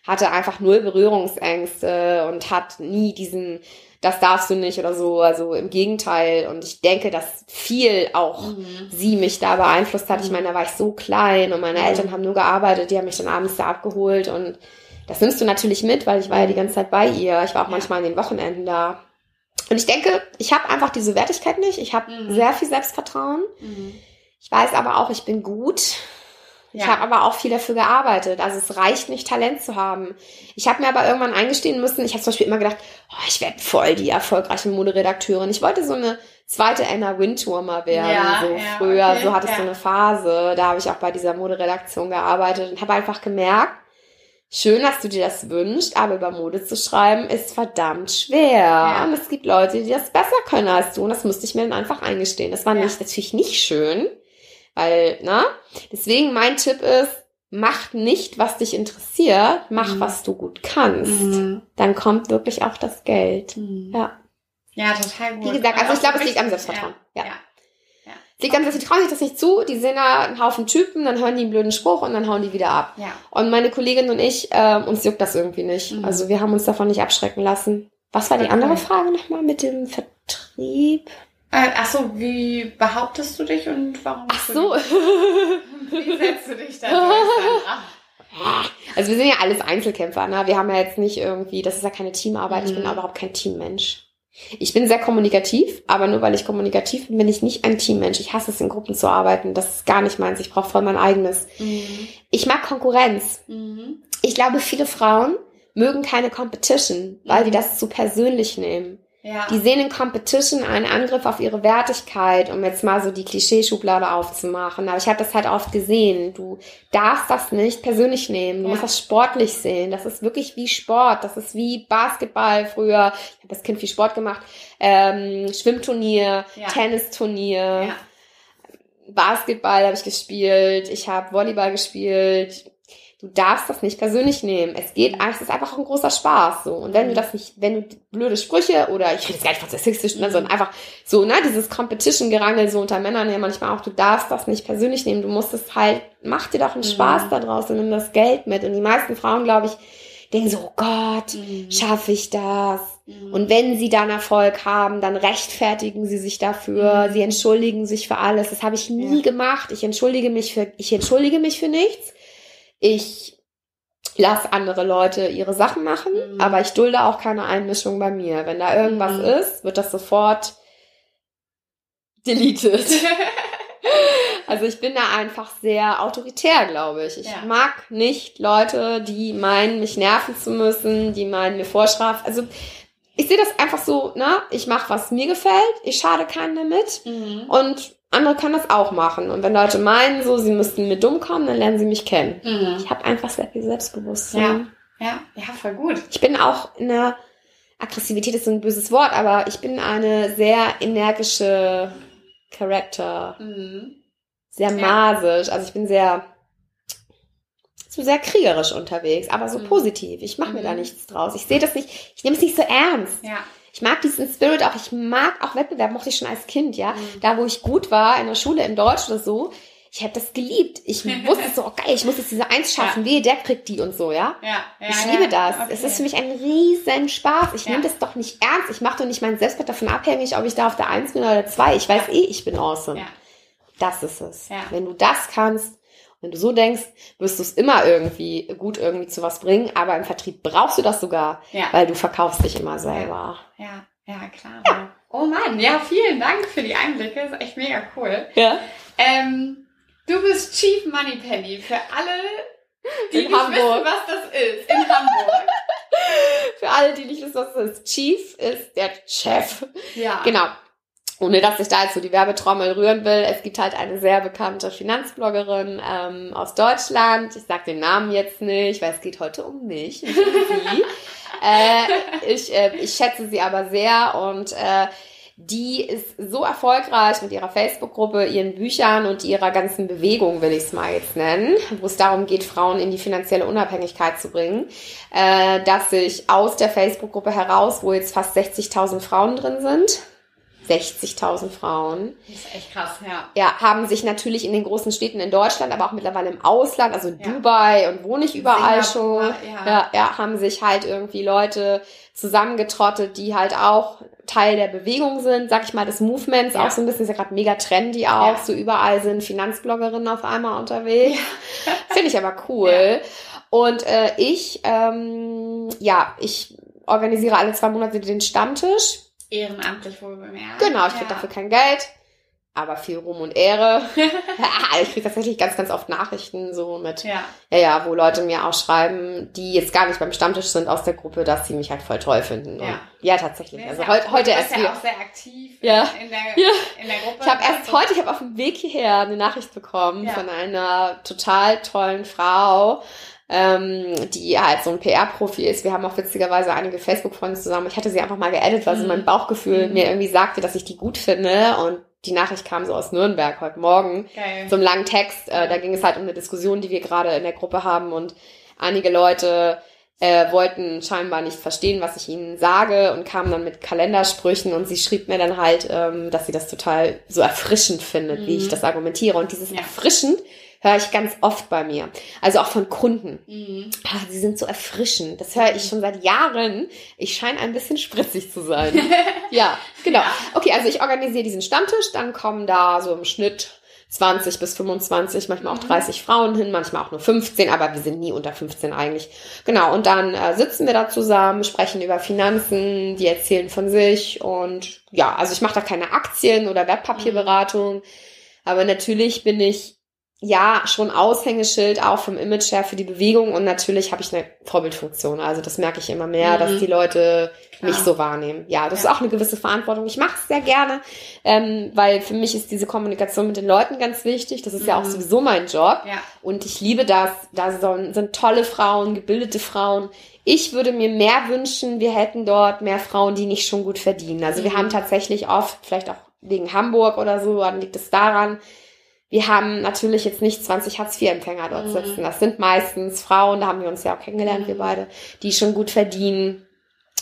hatte einfach null Berührungsängste und hat nie diesen, das darfst du nicht oder so. Also im Gegenteil. Und ich denke, dass viel auch Mhm. sie mich da beeinflusst hat. Ich meine, da war ich so klein und meine Mhm. Eltern haben nur gearbeitet, die haben mich dann abends da abgeholt und das nimmst du natürlich mit, weil ich war ja die ganze Zeit bei ihr. Ich war auch Ja. manchmal an den Wochenenden da. Und ich denke, ich habe einfach diese Wertigkeit nicht. Ich habe Mhm. sehr viel Selbstvertrauen. Mhm. Ich weiß aber auch, ich bin gut. Ich Ja. habe aber auch viel dafür gearbeitet. Also es reicht nicht, Talent zu haben. Ich habe mir aber irgendwann eingestehen müssen, ich habe zum Beispiel immer gedacht, oh, ich werde voll die erfolgreiche Moderedakteurin. Ich wollte so eine zweite Anna Wintour mal werden. Ja, so ja, früher, okay, so hatte ich so eine Phase. Da habe ich auch bei dieser Moderedaktion gearbeitet und habe einfach gemerkt, schön, dass du dir das wünschst, aber über Mode zu schreiben ist verdammt schwer. Ja. Und es gibt Leute, die das besser können als du. Und das musste ich mir dann einfach eingestehen. Das war Ja. nicht, natürlich nicht schön. Weil, ne? Deswegen mein Tipp ist, mach nicht, was dich interessiert, mach, Mhm. was du gut kannst. Mhm. Dann kommt wirklich auch das Geld. Mhm. Ja. Ja, total gut. Wie gesagt, also ich glaube, es liegt am Selbstvertrauen. Ja. Ja. ja. Es liegt am Selbstvertrauen, sich das nicht zu, die sehen da einen Haufen Typen, dann hören die einen blöden Spruch und dann hauen die wieder ab. Ja. Und meine Kollegin und ich, äh, uns juckt das irgendwie nicht. Mhm. Also wir haben uns davon nicht abschrecken lassen. Was war die Okay. andere Frage nochmal mit dem Vertrieb? Äh, ach so, wie behauptest du dich und warum? Ach so. Wie setzt du dich da durch? Also wir sind ja alles Einzelkämpfer, ne? Wir haben ja jetzt nicht irgendwie, das ist ja keine Teamarbeit, ich bin Mhm. überhaupt kein Teammensch. Ich bin sehr kommunikativ, aber nur weil ich kommunikativ bin, bin ich nicht ein Teammensch. Ich hasse es, in Gruppen zu arbeiten. Das ist gar nicht meins. Ich brauche voll mein eigenes. Mhm. Ich mag Konkurrenz. Mhm. Ich glaube, viele Frauen mögen keine Competition, weil Mhm. die das zu persönlich nehmen. Ja. Die sehen in Competition einen Angriff auf ihre Wertigkeit, um jetzt mal so die Klischeeschublade aufzumachen. Aber ich habe das halt oft gesehen. Du darfst das nicht persönlich nehmen. Du Ja. musst das sportlich sehen. Das ist wirklich wie Sport. Das ist wie Basketball früher. Ich habe als Kind viel Sport gemacht. Ähm, Schwimmturnier, Ja. Tennisturnier. Basketball habe ich gespielt. Ich habe Volleyball gespielt. Du darfst das nicht persönlich nehmen. Es geht, es ist einfach ein großer Spaß, so. Und wenn du Mhm. das nicht, wenn du blöde Sprüche oder ich rede jetzt gar nicht von sexistisch, ne, Mhm. sondern einfach so, ne, dieses Competition-Gerangel so unter Männern ja manchmal auch, du darfst das nicht persönlich nehmen. Du musst es halt, mach dir doch einen Mhm. Spaß da draus und nimm das Geld mit. Und die meisten Frauen, glaube ich, denken so, oh Gott, Mhm. schaffe ich das? Mhm. Und wenn sie dann Erfolg haben, dann rechtfertigen sie sich dafür, Mhm. sie entschuldigen sich für alles. Das habe ich nie Ja. gemacht. Ich entschuldige mich für, ich entschuldige mich für nichts. Ich lasse andere Leute ihre Sachen machen, Mhm. aber ich dulde auch keine Einmischung bei mir. Wenn da irgendwas Mhm. ist, wird das sofort deleted. Also ich bin da einfach sehr autoritär, glaube ich. Ich Ja. mag nicht Leute, die meinen, mich nerven zu müssen, die meinen, mir vorschreiben. Also ich sehe das einfach so, ne? Ich mache, was mir gefällt, ich schade keinen damit Mhm. und andere können das auch machen. Und wenn Leute meinen, so, sie müssten mir dumm kommen, dann lernen sie mich kennen. Mhm. Ich habe einfach sehr viel Selbstbewusstsein. Ja, ja, voll gut. Ich bin auch in der Aggressivität ist so ein böses Wort, aber ich bin eine sehr energische Charakter Mhm. sehr Ja. masisch. Also ich bin sehr, so sehr kriegerisch unterwegs, aber so Mhm. positiv. Ich mache mir da Mhm. nichts draus. Ich sehe das nicht, ich nehme es nicht so ernst. Ja. Ich mag diesen Spirit auch. Ich mag auch Wettbewerb, mochte ich schon als Kind, ja. Mhm. Da, wo ich gut war, in der Schule, in Deutsch oder so, ich habe das geliebt. Ich wusste so, geil, ich muss jetzt diese Eins schaffen, wehe, der kriegt die und so, ja. Ja, ja, Ich ja. liebe das. Okay. Es ist für mich ein riesen Spaß. Ich Ja. nehme das doch nicht ernst. Ich mache doch nicht mein Selbstwert davon abhängig, ob ich da auf der Eins bin oder der Zwei. Ich weiß eh, ich bin awesome. Ja. Das ist es. Ja. Wenn du das kannst, wenn du so denkst, wirst du es immer irgendwie gut irgendwie zu was bringen. Aber im Vertrieb brauchst du das sogar, Ja. weil du verkaufst dich immer selber. Ja, ja, klar. Oh Mann, ja, vielen Dank für die Einblicke. ist echt mega cool. Ja. Ähm, du bist Chief Moneypenny für alle, die In nicht Hamburg. wissen, was das ist. In Hamburg. Für alle, die nicht wissen, was das ist. Chief ist der Chef. Ja. Genau. Ohne dass ich da jetzt so die Werbetrommel rühren will, es gibt halt eine sehr bekannte Finanzbloggerin ähm, aus Deutschland. Ich sage den Namen jetzt nicht, weil es geht heute um mich, um sie. äh, ich, äh, ich schätze sie aber sehr und äh, die ist so erfolgreich mit ihrer Facebook-Gruppe, ihren Büchern und ihrer ganzen Bewegung, will ich es mal jetzt nennen, wo es darum geht, Frauen in die finanzielle Unabhängigkeit zu bringen, äh, dass sich aus der Facebook-Gruppe heraus, wo jetzt fast 60.000 Frauen drin sind, 60.000 Frauen. Das ist echt krass, ja. Ja, haben sich natürlich in den großen Städten in Deutschland, aber auch mittlerweile im Ausland, also ja. Dubai und wo nicht überall Singapur, schon, ja. ja, ja, haben sich halt irgendwie Leute zusammengetrottet, die halt auch Teil der Bewegung sind, sag ich mal, des Movements, ja. auch so ein bisschen, ist ja gerade mega trendy auch, so überall sind Finanzbloggerinnen auf einmal unterwegs. Finde ich aber cool. Und äh, ich, ähm, ja, ich organisiere alle zwei Monate den Stammtisch. Ehrenamtlich wohl bemerkt. Genau, ich kriege dafür kein Geld aber viel Ruhm und Ehre. ja, ich kriege tatsächlich ganz, ganz oft Nachrichten so mit, ja. ja, ja, wo Leute mir auch schreiben, die jetzt gar nicht beim Stammtisch sind aus der Gruppe, dass sie mich halt voll toll finden. Ja, ja tatsächlich. Nee, also ja heute, heute erst. Du bist ja auch sehr aktiv ja. In, der, ja. in der Gruppe. Ich habe erst heute, ich habe auf dem Weg hierher eine Nachricht bekommen von einer total tollen Frau, ähm, die halt so ein PR-Profi ist. Wir haben auch witzigerweise einige Facebook-Freunde zusammen. Ich hatte sie einfach mal geedit, weil mhm. so mein Bauchgefühl mhm. mir irgendwie sagte, dass ich die gut finde und die Nachricht kam so aus Nürnberg heute Morgen. Geil. So einem langen Text. Äh, da ging es halt um eine Diskussion, die wir gerade in der Gruppe haben und einige Leute äh, wollten scheinbar nicht verstehen, was ich ihnen sage und kamen dann mit Kalendersprüchen und sie schrieb mir dann halt, ähm, dass sie das total so erfrischend findet, mhm. wie ich mhm. das argumentiere. Und dieses ja. erfrischend höre ich ganz oft bei mir. Also auch von Kunden. Mhm. Ah, sie sind so erfrischend. Das höre ich schon seit Jahren. Ich scheine ein bisschen spritzig zu sein. ja, genau. Okay, also ich organisiere diesen Stammtisch, dann kommen da so im Schnitt 20 bis 25, manchmal auch 30 mhm. Frauen hin, manchmal auch nur 15, aber wir sind nie unter 15 eigentlich. Genau, und dann äh, sitzen wir da zusammen, sprechen über Finanzen, die erzählen von sich und ja, also ich mache da keine Aktien- oder Wertpapierberatung, mhm. aber natürlich bin ich ja schon Aushängeschild auch vom Image her für die Bewegung und natürlich habe ich eine Vorbildfunktion. Also das merke ich immer mehr, mhm. dass die Leute mich ja. so wahrnehmen. Ja, das ja. ist auch eine gewisse Verantwortung. Ich mache es sehr gerne, ähm, weil für mich ist diese Kommunikation mit den Leuten ganz wichtig. Das ist mhm. ja auch mhm. sowieso mein Job. Ja. Und ich liebe das. Da sind, sind tolle Frauen, gebildete Frauen. Ich würde mir mehr wünschen, wir hätten dort mehr Frauen, die nicht schon gut verdienen. Also mhm. wir haben tatsächlich oft, vielleicht auch wegen Hamburg oder so, dann liegt es daran, wir haben natürlich jetzt nicht 20 Hartz-IV-Empfänger dort mhm. sitzen. Das sind meistens Frauen, da haben wir uns ja auch kennengelernt, mhm. wir beide, die schon gut verdienen,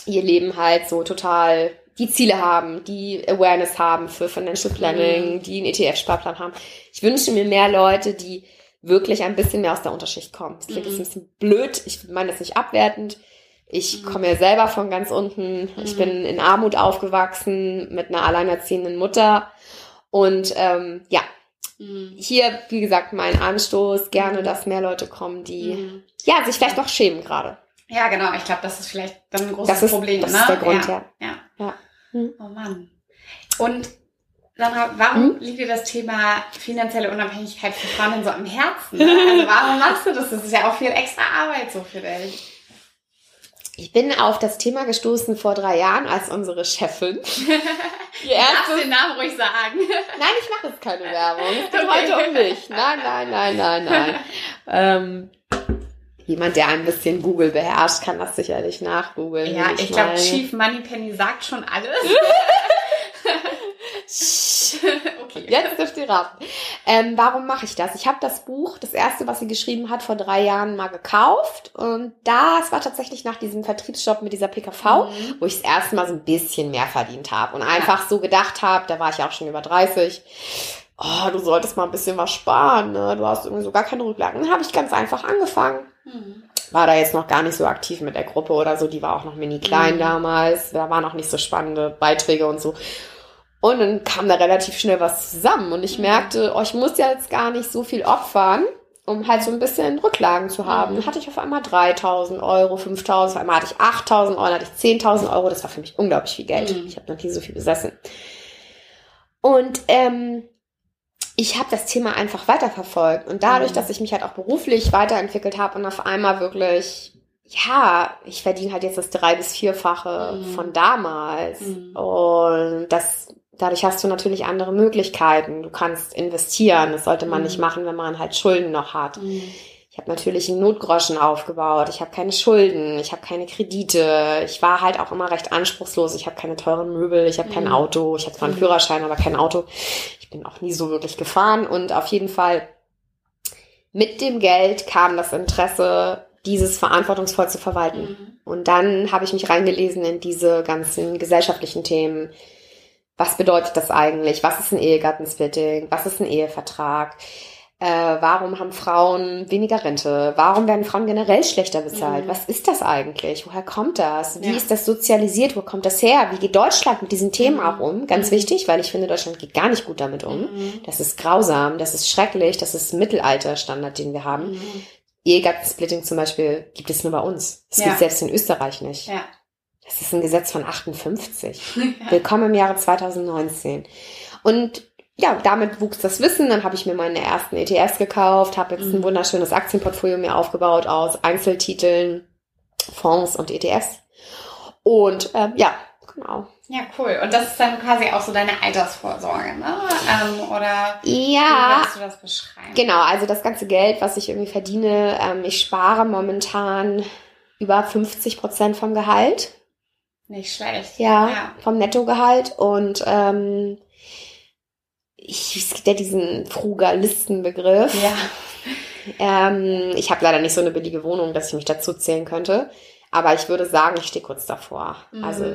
ihr Leben halt so total die Ziele haben, die Awareness haben für Financial Planning, mhm. die einen ETF-Sparplan haben. Ich wünsche mir mehr Leute, die wirklich ein bisschen mehr aus der Unterschicht kommen. Das klingt jetzt ein bisschen blöd, ich meine das nicht abwertend. Ich komme ja selber von ganz unten. Ich bin in Armut aufgewachsen mit einer alleinerziehenden Mutter. Und ähm, ja, Mhm. Hier, wie gesagt, mein Anstoß, gerne, dass mehr Leute kommen, die mhm. ja sich vielleicht noch schämen gerade. Ja, genau. Ich glaube, das ist vielleicht dann ein großes das ist, Problem. Das ne? ist der Grund, ja. Ja. ja. ja. Mhm. Oh Mann. Und Sandra, warum mhm. liegt dir das Thema finanzielle Unabhängigkeit für Frauen so am Herzen? Ne? Also warum machst du das? Das ist ja auch viel extra Arbeit so für dich. Ich bin auf das Thema gestoßen vor drei Jahren, als unsere Chefin. Du darfst den Namen ruhig sagen. Nein, ich mache jetzt keine Werbung. Es geht heute um mich. Nein, nein, nein, nein, nein. ähm, jemand, der ein bisschen Google beherrscht, kann das sicherlich nachgoogeln. Ja, ich, ich glaube, Chief Moneypenny sagt schon alles. okay. Jetzt dürft ihr raten. Ähm, warum mache ich das? Ich habe das Buch, das erste, was sie geschrieben hat, vor drei Jahren mal gekauft. Und das war tatsächlich nach diesem Vertriebsjob mit dieser PKV, mhm. wo ich das erste Mal so ein bisschen mehr verdient habe. Und einfach so gedacht habe, da war ich auch schon über 30, oh, du solltest mal ein bisschen was sparen, ne? Du hast irgendwie so gar keine Rücklagen. Dann habe ich ganz einfach angefangen. Mhm war da jetzt noch gar nicht so aktiv mit der Gruppe oder so. Die war auch noch mini klein mhm. damals. Da waren noch nicht so spannende Beiträge und so. Und dann kam da relativ schnell was zusammen und ich merkte, oh, ich muss ja jetzt gar nicht so viel opfern, um halt so ein bisschen Rücklagen zu haben. Dann hatte ich auf einmal 3000 Euro, 5000, auf einmal hatte ich 8000 Euro, dann hatte ich 10.000 Euro. Das war für mich unglaublich viel Geld. Mhm. Ich habe noch nie so viel besessen. Und ähm, ich habe das Thema einfach weiterverfolgt. Und dadurch, mhm. dass ich mich halt auch beruflich weiterentwickelt habe und auf einmal wirklich ja, ich verdiene halt jetzt das drei- bis vierfache mhm. von damals. Mhm. Und das dadurch hast du natürlich andere Möglichkeiten. Du kannst investieren. Das sollte man mhm. nicht machen, wenn man halt Schulden noch hat. Mhm. Ich habe natürlich einen Notgroschen aufgebaut. Ich habe keine Schulden. Ich habe keine Kredite. Ich war halt auch immer recht anspruchslos. Ich habe keine teuren Möbel. Ich habe mhm. kein Auto. Ich habe zwar einen mhm. Führerschein, aber kein Auto. Ich bin auch nie so wirklich gefahren. Und auf jeden Fall mit dem Geld kam das Interesse, dieses verantwortungsvoll zu verwalten. Mhm. Und dann habe ich mich reingelesen in diese ganzen gesellschaftlichen Themen was bedeutet das eigentlich? Was ist ein Ehegattensplitting? Was ist ein Ehevertrag? Äh, warum haben Frauen weniger Rente? Warum werden Frauen generell schlechter bezahlt? Mhm. Was ist das eigentlich? Woher kommt das? Wie Ja. ist das sozialisiert? Wo kommt das her? Wie geht Deutschland mit diesen Themen Mhm. auch um? Ganz Mhm. wichtig, weil ich finde, Deutschland geht gar nicht gut damit um. Mhm. Das ist grausam, das ist schrecklich, das ist Mittelalterstandard, den wir haben. Mhm. Ehegattensplitting zum Beispiel gibt es nur bei uns. Es Ja. gibt selbst in Österreich nicht. Ja. Das ist ein Gesetz von 58. Willkommen im Jahre 2019. Und ja, damit wuchs das Wissen. Dann habe ich mir meine ersten ETFs gekauft, habe jetzt Mhm. ein wunderschönes Aktienportfolio mir aufgebaut aus Einzeltiteln, Fonds und ETFs. Und ähm, ja, genau. Ja, cool. Und das ist dann quasi auch so deine Altersvorsorge, ne? Ähm, oder wie Ja, würdest du das beschreiben? genau. Also das ganze Geld, was ich irgendwie verdiene, ähm, ich spare momentan über 50 Prozent vom Gehalt. Nicht schlecht. Ja, Ja. vom Nettogehalt. Und ähm, ich, es gibt ja diesen Frugalistenbegriff. Ja. Ähm, ich habe leider nicht so eine billige Wohnung, dass ich mich dazu zählen könnte. Aber ich würde sagen, ich stehe kurz davor. Mhm. Also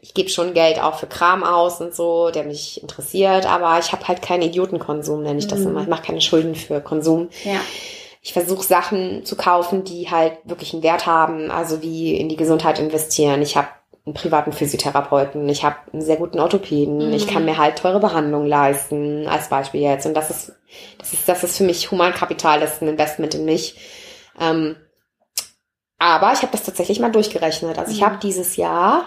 ich gebe schon Geld auch für Kram aus und so, der mich interessiert. Aber ich habe halt keinen Idiotenkonsum, nenne ich das Mhm. immer. Ich mache keine Schulden für Konsum. Ja. Ich versuche Sachen zu kaufen, die halt wirklich einen Wert haben, also wie in die Gesundheit investieren. Ich habe einen privaten Physiotherapeuten, ich habe einen sehr guten Orthopäden, Mhm. ich kann mir halt teure Behandlungen leisten, als Beispiel jetzt. Und das ist, das ist, das ist für mich Humankapital, das ist ein Investment in mich. Ähm, aber ich habe das tatsächlich mal durchgerechnet. Also ich Mhm. habe dieses Jahr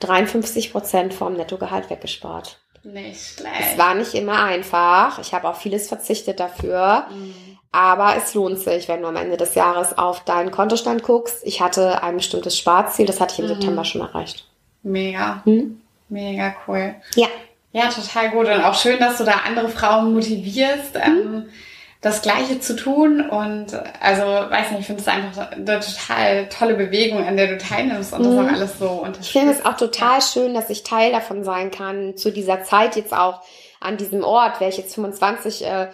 53 Prozent vom Nettogehalt weggespart. Nicht schlecht. Es war nicht immer einfach. Ich habe auf vieles verzichtet dafür. Mhm. Aber es lohnt sich, wenn du am Ende des Jahres auf deinen Kontostand guckst. Ich hatte ein bestimmtes Sparziel, das hatte ich im Mhm. September schon erreicht. Mega. Hm? Mega cool. Ja. Ja, total gut. Und auch schön, dass du da andere Frauen motivierst, ähm, das Gleiche zu tun. Und also, weiß nicht, ich finde es einfach eine total tolle Bewegung, an der du teilnimmst und das Mhm. auch alles so unterstützt. Ich finde es auch total schön, dass ich Teil davon sein kann. Zu dieser Zeit jetzt auch an diesem Ort, wäre ich jetzt 25, äh,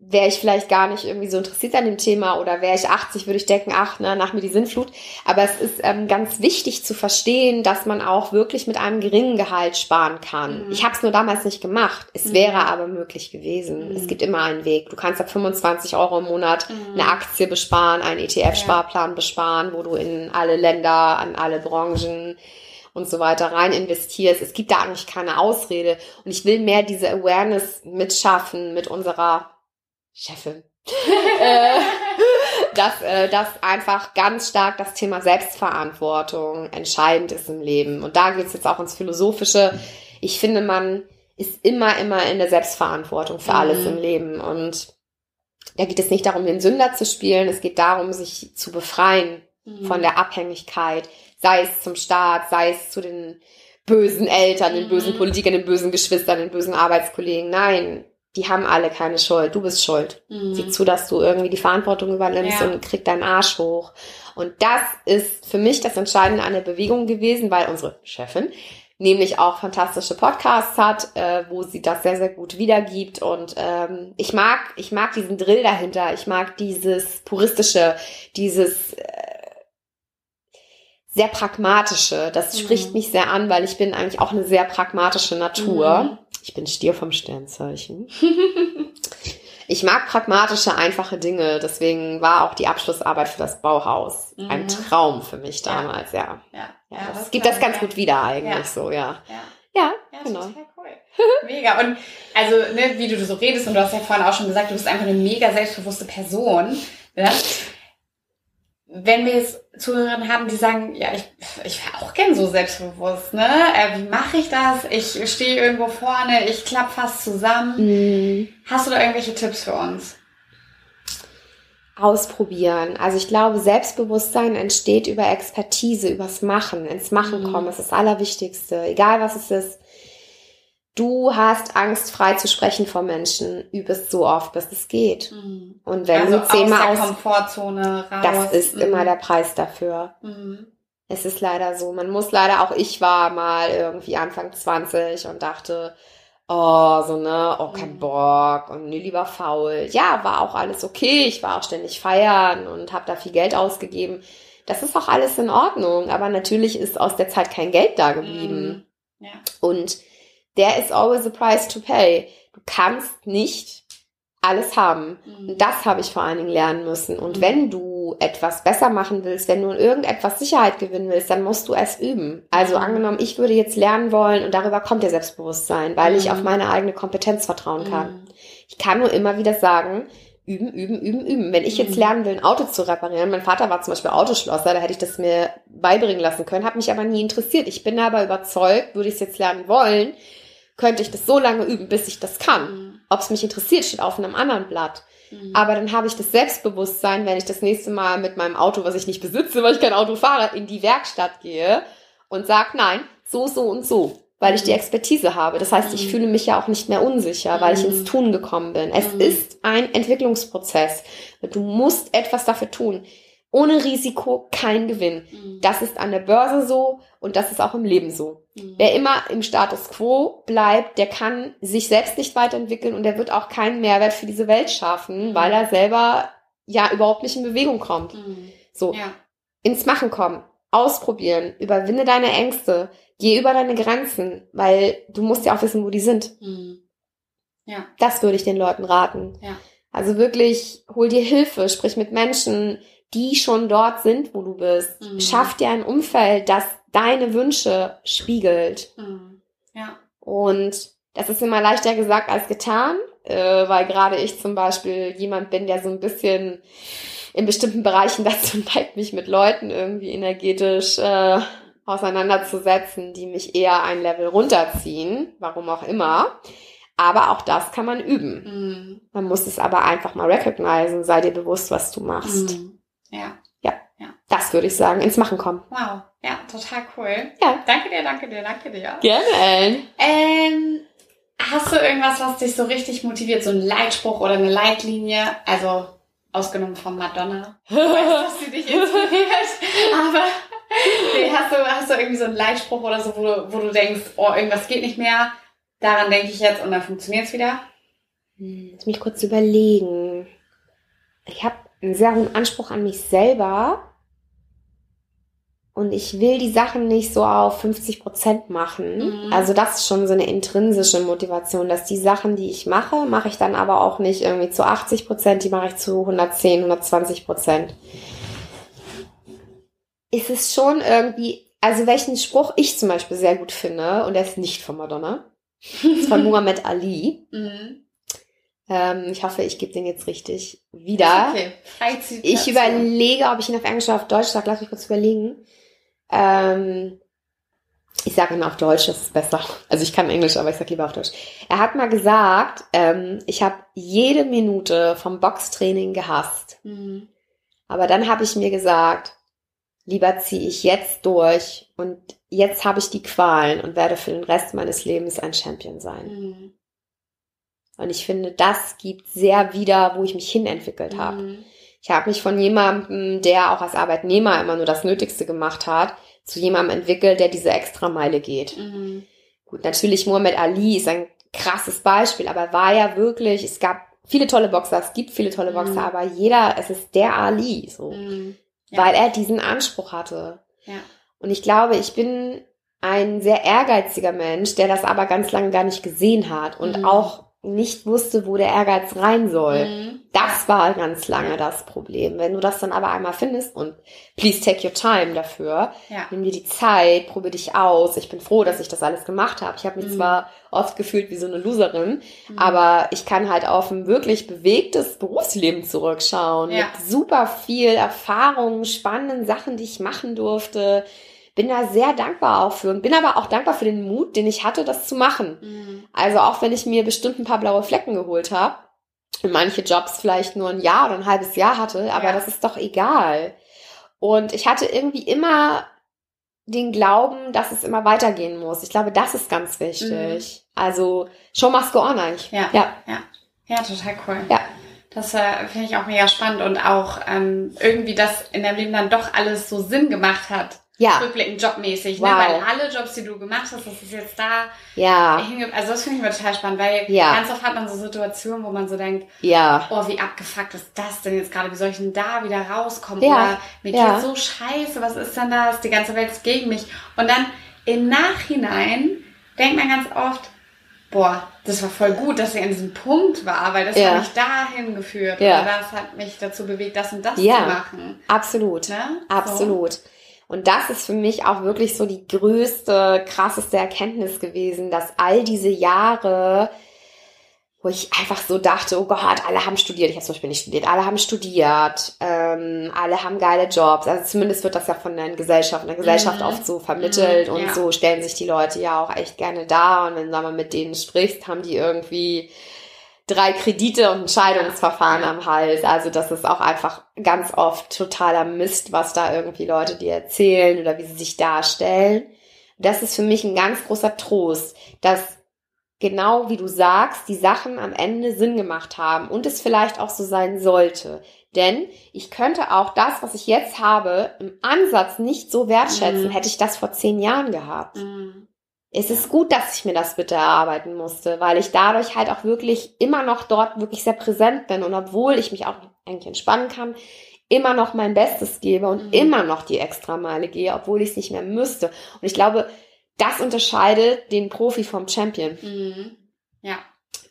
wäre ich vielleicht gar nicht irgendwie so interessiert an dem Thema oder wäre ich 80, würde ich denken, ach, ne, nach mir die Sinnflut. Aber es ist ähm, ganz wichtig zu verstehen, dass man auch wirklich mit einem geringen Gehalt sparen kann. Mhm. Ich habe es nur damals nicht gemacht. Es Mhm. wäre aber möglich gewesen. Mhm. Es gibt immer einen Weg. Du kannst ab 25 Euro im Monat Mhm. eine Aktie besparen, einen ETF-Sparplan besparen, wo du in alle Länder, an alle Branchen und so weiter rein investierst. Es gibt da eigentlich keine Ausrede. Und ich will mehr diese Awareness mitschaffen mit unserer Chefin. äh, dass, äh, dass einfach ganz stark das Thema Selbstverantwortung entscheidend ist im Leben. Und da geht's jetzt auch ins Philosophische. Ich finde, man ist immer, immer in der Selbstverantwortung für Mhm. alles im Leben. Und da geht es nicht darum, den Sünder zu spielen. Es geht darum, sich zu befreien Mhm. von der Abhängigkeit, sei es zum Staat, sei es zu den bösen Eltern, den Mhm. bösen Politikern, den bösen Geschwistern, den bösen Arbeitskollegen. Nein, die haben alle keine Schuld. Du bist schuld. Mhm. Sieh zu, dass du irgendwie die Verantwortung übernimmst Ja. und krieg deinen Arsch hoch. Und das ist für mich das Entscheidende an der Bewegung gewesen, weil unsere Chefin nämlich auch fantastische Podcasts hat, äh, wo sie das sehr, sehr gut wiedergibt. Und ähm, ich mag, ich mag diesen Drill dahinter. Ich mag dieses puristische, dieses äh, sehr pragmatische. Das Mhm. spricht mich sehr an, weil ich bin eigentlich auch eine sehr pragmatische Natur. Mhm. Ich bin Stier vom Sternzeichen. Ich mag pragmatische, einfache Dinge. Deswegen war auch die Abschlussarbeit für das Bauhaus Mhm. ein Traum für mich damals, ja. Ja, ja, ja, das gibt das ganz gut wieder eigentlich so, ja. Ja. Ja, Ja, genau. total cool. Mega. Und also, ne, wie du so redest, und du hast ja vorhin auch schon gesagt, du bist einfach eine mega selbstbewusste Person. Ne? Wenn wir jetzt Zuhörer haben, die sagen, ja, ich, ich wäre auch gern so selbstbewusst, ne? Äh, wie mache ich das? Ich stehe irgendwo vorne, ich klapp fast zusammen. Mhm. Hast du da irgendwelche Tipps für uns? Ausprobieren. Also ich glaube, Selbstbewusstsein entsteht über Expertise, übers Machen, ins Machen Mhm. kommen. Das ist das Allerwichtigste. Egal was es ist. Du hast Angst, frei zu sprechen vor Menschen. Üb es so oft, bis es geht. Und wenn also du zehnmal aus der Komfortzone raus. das ist Mhm. immer der Preis dafür. Mhm. Es ist leider so. Man muss leider, auch ich war mal irgendwie Anfang 20 und dachte, oh, so, ne, oh, kein Mhm. Bock und nee, lieber faul. Ja, war auch alles okay. Ich war auch ständig feiern und habe da viel Geld ausgegeben. Das ist auch alles in Ordnung. Aber natürlich ist aus der Zeit kein Geld da geblieben. Mhm. Ja. Und there is always a price to pay. Du kannst nicht alles haben. Mhm. Und das habe ich vor allen Dingen lernen müssen. Und Mhm. wenn du etwas besser machen willst, wenn du in irgendetwas Sicherheit gewinnen willst, dann musst du es üben. Also Mhm. angenommen, ich würde jetzt lernen wollen und darüber kommt der Selbstbewusstsein, weil ich Mhm. auf meine eigene Kompetenz vertrauen kann. Mhm. Ich kann nur immer wieder sagen, üben, üben, üben, üben. Wenn ich jetzt Mhm. lernen will, ein Auto zu reparieren, mein Vater war zum Beispiel Autoschlosser, da hätte ich das mir beibringen lassen können, hat mich aber nie interessiert. Ich bin aber überzeugt, würde ich es jetzt lernen wollen, könnte ich das so lange üben, bis ich das kann. Mhm. Ob es mich interessiert, steht auf einem anderen Blatt. Mhm. Aber dann habe ich das Selbstbewusstsein, wenn ich das nächste Mal mit meinem Auto, was ich nicht besitze, weil ich kein Auto fahre, in die Werkstatt gehe und sage, nein, so, so und so, weil ich die Mhm. Expertise habe. Das heißt, ich Mhm. fühle mich ja auch nicht mehr unsicher, weil ich Mhm. ins Tun gekommen bin. Es Mhm. ist ein Entwicklungsprozess. Du musst etwas dafür tun. Ohne Risiko kein Gewinn. Mhm. Das ist an der Börse so und das ist auch im Leben so. Mhm. Wer immer im Status quo bleibt, der kann sich selbst nicht weiterentwickeln und der wird auch keinen Mehrwert für diese Welt schaffen, Mhm. weil er selber ja überhaupt nicht in Bewegung kommt. Mhm. So, Ja. ins Machen kommen, ausprobieren, überwinde deine Ängste, geh über deine Grenzen, weil du musst ja auch wissen, wo die sind. Mhm. Ja. Das würde ich den Leuten raten. Ja. Also wirklich, hol dir Hilfe, sprich mit Menschen, die schon dort sind, wo du bist. Mhm. Schaff dir ein Umfeld, das deine Wünsche spiegelt. Mhm. Ja. Und das ist immer leichter gesagt als getan, äh, weil gerade ich zum Beispiel jemand bin, der so ein bisschen in bestimmten Bereichen dazu neigt, mich mit Leuten irgendwie energetisch äh, auseinanderzusetzen, die mich eher ein Level runterziehen, warum auch immer. Aber auch das kann man üben. Mhm. Man muss es aber einfach mal recognizen, sei dir bewusst, was du machst. Mhm. Ja. Das würde ich sagen, ins Machen kommen. Wow. Ja, total cool. Ja. Danke dir, danke dir, danke dir. Gerne, Ellen. Ähm, hast du irgendwas, was dich so richtig motiviert? So ein Leitspruch oder eine Leitlinie? Also, ausgenommen von Madonna. Ich weiß, dass sie dich inspiriert. Aber nee, hast, du, hast du irgendwie so einen Leitspruch oder so, wo du, wo du denkst, oh, irgendwas geht nicht mehr? Daran denke ich jetzt und dann funktioniert's wieder. Hm, Lass mich kurz überlegen. Ich habe einen sehr hohen Anspruch an mich selber. Und ich will die Sachen nicht so auf 50 Prozent machen. Mhm. Also das ist schon so eine intrinsische Motivation, dass die Sachen, die ich mache, mache ich dann aber auch nicht irgendwie zu 80 Prozent, die mache ich zu 110, 120 Prozent. Ist es schon irgendwie, also welchen Spruch ich zum Beispiel sehr gut finde, und der ist nicht von Madonna, ist von Muhammad Ali. Mhm. Ähm, ich hoffe, ich gebe den jetzt richtig wieder. Okay. Ich überlege, ob ich ihn auf Englisch oder auf Deutsch sage. Lass mich kurz überlegen. Ähm, ich sage ihn auf Deutsch, das ist besser. Also ich kann Englisch, aber ich sage lieber auf Deutsch. Er hat mal gesagt, ähm, ich habe jede Minute vom Boxtraining gehasst. Mhm. Aber dann habe ich mir gesagt, lieber ziehe ich jetzt durch und jetzt habe ich die Qualen und werde für den Rest meines Lebens ein Champion sein. Mhm. Und ich finde, das gibt sehr wieder, wo ich mich hinentwickelt habe. Mhm. Ich habe mich von jemandem, der auch als Arbeitnehmer immer nur das Nötigste gemacht hat, zu jemandem entwickelt, der diese Extrameile geht. Mhm. Gut, natürlich Muhammad Ali ist ein krasses Beispiel, aber er war ja wirklich, es gab viele tolle Boxer, es gibt viele tolle Boxer, Mhm. aber jeder, es ist der Ali, so. Mhm. Ja. Weil er diesen Anspruch hatte. Ja. Und ich glaube, ich bin ein sehr ehrgeiziger Mensch, der das aber ganz lange gar nicht gesehen hat und Mhm. auch nicht wusste, wo der Ehrgeiz rein soll. Mhm. Das war ganz lange das Problem. Wenn du das dann aber einmal findest und please take your time dafür, Ja. nimm dir die Zeit, probiere dich aus. Ich bin froh, dass ich das alles gemacht habe. Ich habe mich Mhm. zwar oft gefühlt wie so eine Loserin, Mhm. aber ich kann halt auf ein wirklich bewegtes Berufsleben zurückschauen. Ja. Mit super viel Erfahrung, spannenden Sachen, die ich machen durfte. Bin da sehr dankbar auch für und bin aber auch dankbar für den Mut, den ich hatte, das zu machen. Mhm. Also auch wenn ich mir bestimmt ein paar blaue Flecken geholt habe und manche Jobs vielleicht nur ein Jahr oder ein halbes Jahr hatte, aber Ja. das ist doch egal. Und ich hatte irgendwie immer den Glauben, dass es immer weitergehen muss. Ich glaube, das ist ganz wichtig. Also, show must go on eigentlich. Ja. Ja. Ja, total cool. Ja. Das äh, finde ich auch mega spannend und auch ähm, irgendwie, dass in deinem Leben dann doch alles so Sinn gemacht hat. Ja. Rückblickend jobmäßig, Wow. ne? Weil alle Jobs, die du gemacht hast, das ist jetzt da Ja. Also das finde ich immer total spannend, weil Ja. ganz oft hat man so Situationen, wo man so denkt, Ja. oh, wie abgefuckt ist das denn jetzt gerade? Wie soll ich denn da wieder rauskommen? Ja. Oder mir Ja. geht's so scheiße, was ist denn das? Die ganze Welt ist gegen mich. Und dann im Nachhinein denkt man ganz oft, boah, das war voll gut, dass sie an diesem Punkt war, weil das Ja. hat mich dahin geführt. Ja. Oder das hat mich dazu bewegt, das und das zu machen. Absolut. Ne? Absolut. Und das ist für mich auch wirklich so die größte, krasseste Erkenntnis gewesen, dass all diese Jahre, wo ich einfach so dachte, oh Gott, alle haben studiert, ich habe zum Beispiel nicht studiert, alle haben studiert, ähm, alle haben geile Jobs. Also zumindest wird das ja von der Gesellschaft, in der Gesellschaft Mhm. oft so vermittelt Mhm, und ja. so stellen sich die Leute ja auch echt gerne dar. Und wenn du mal mit denen sprichst, haben die irgendwie drei Kredite und ein Scheidungsverfahren Ja. am Hals. Also das ist auch einfach ganz oft totaler Mist, was da irgendwie Leute dir erzählen oder wie sie sich darstellen. Das ist für mich ein ganz großer Trost, dass genau wie du sagst, die Sachen am Ende Sinn gemacht haben und es vielleicht auch so sein sollte. Denn ich könnte auch das, was ich jetzt habe, im Ansatz nicht so wertschätzen, Mhm. hätte ich das vor zehn Jahren gehabt. Mhm. Es ist gut, dass ich mir das bitte erarbeiten musste, weil ich dadurch halt auch wirklich immer noch dort wirklich sehr präsent bin und obwohl ich mich auch eigentlich entspannen kann, immer noch mein Bestes gebe und Mhm. immer noch die Extrameile gehe, obwohl ich es nicht mehr müsste. Und ich glaube, das unterscheidet den Profi vom Champion. Mhm. Ja.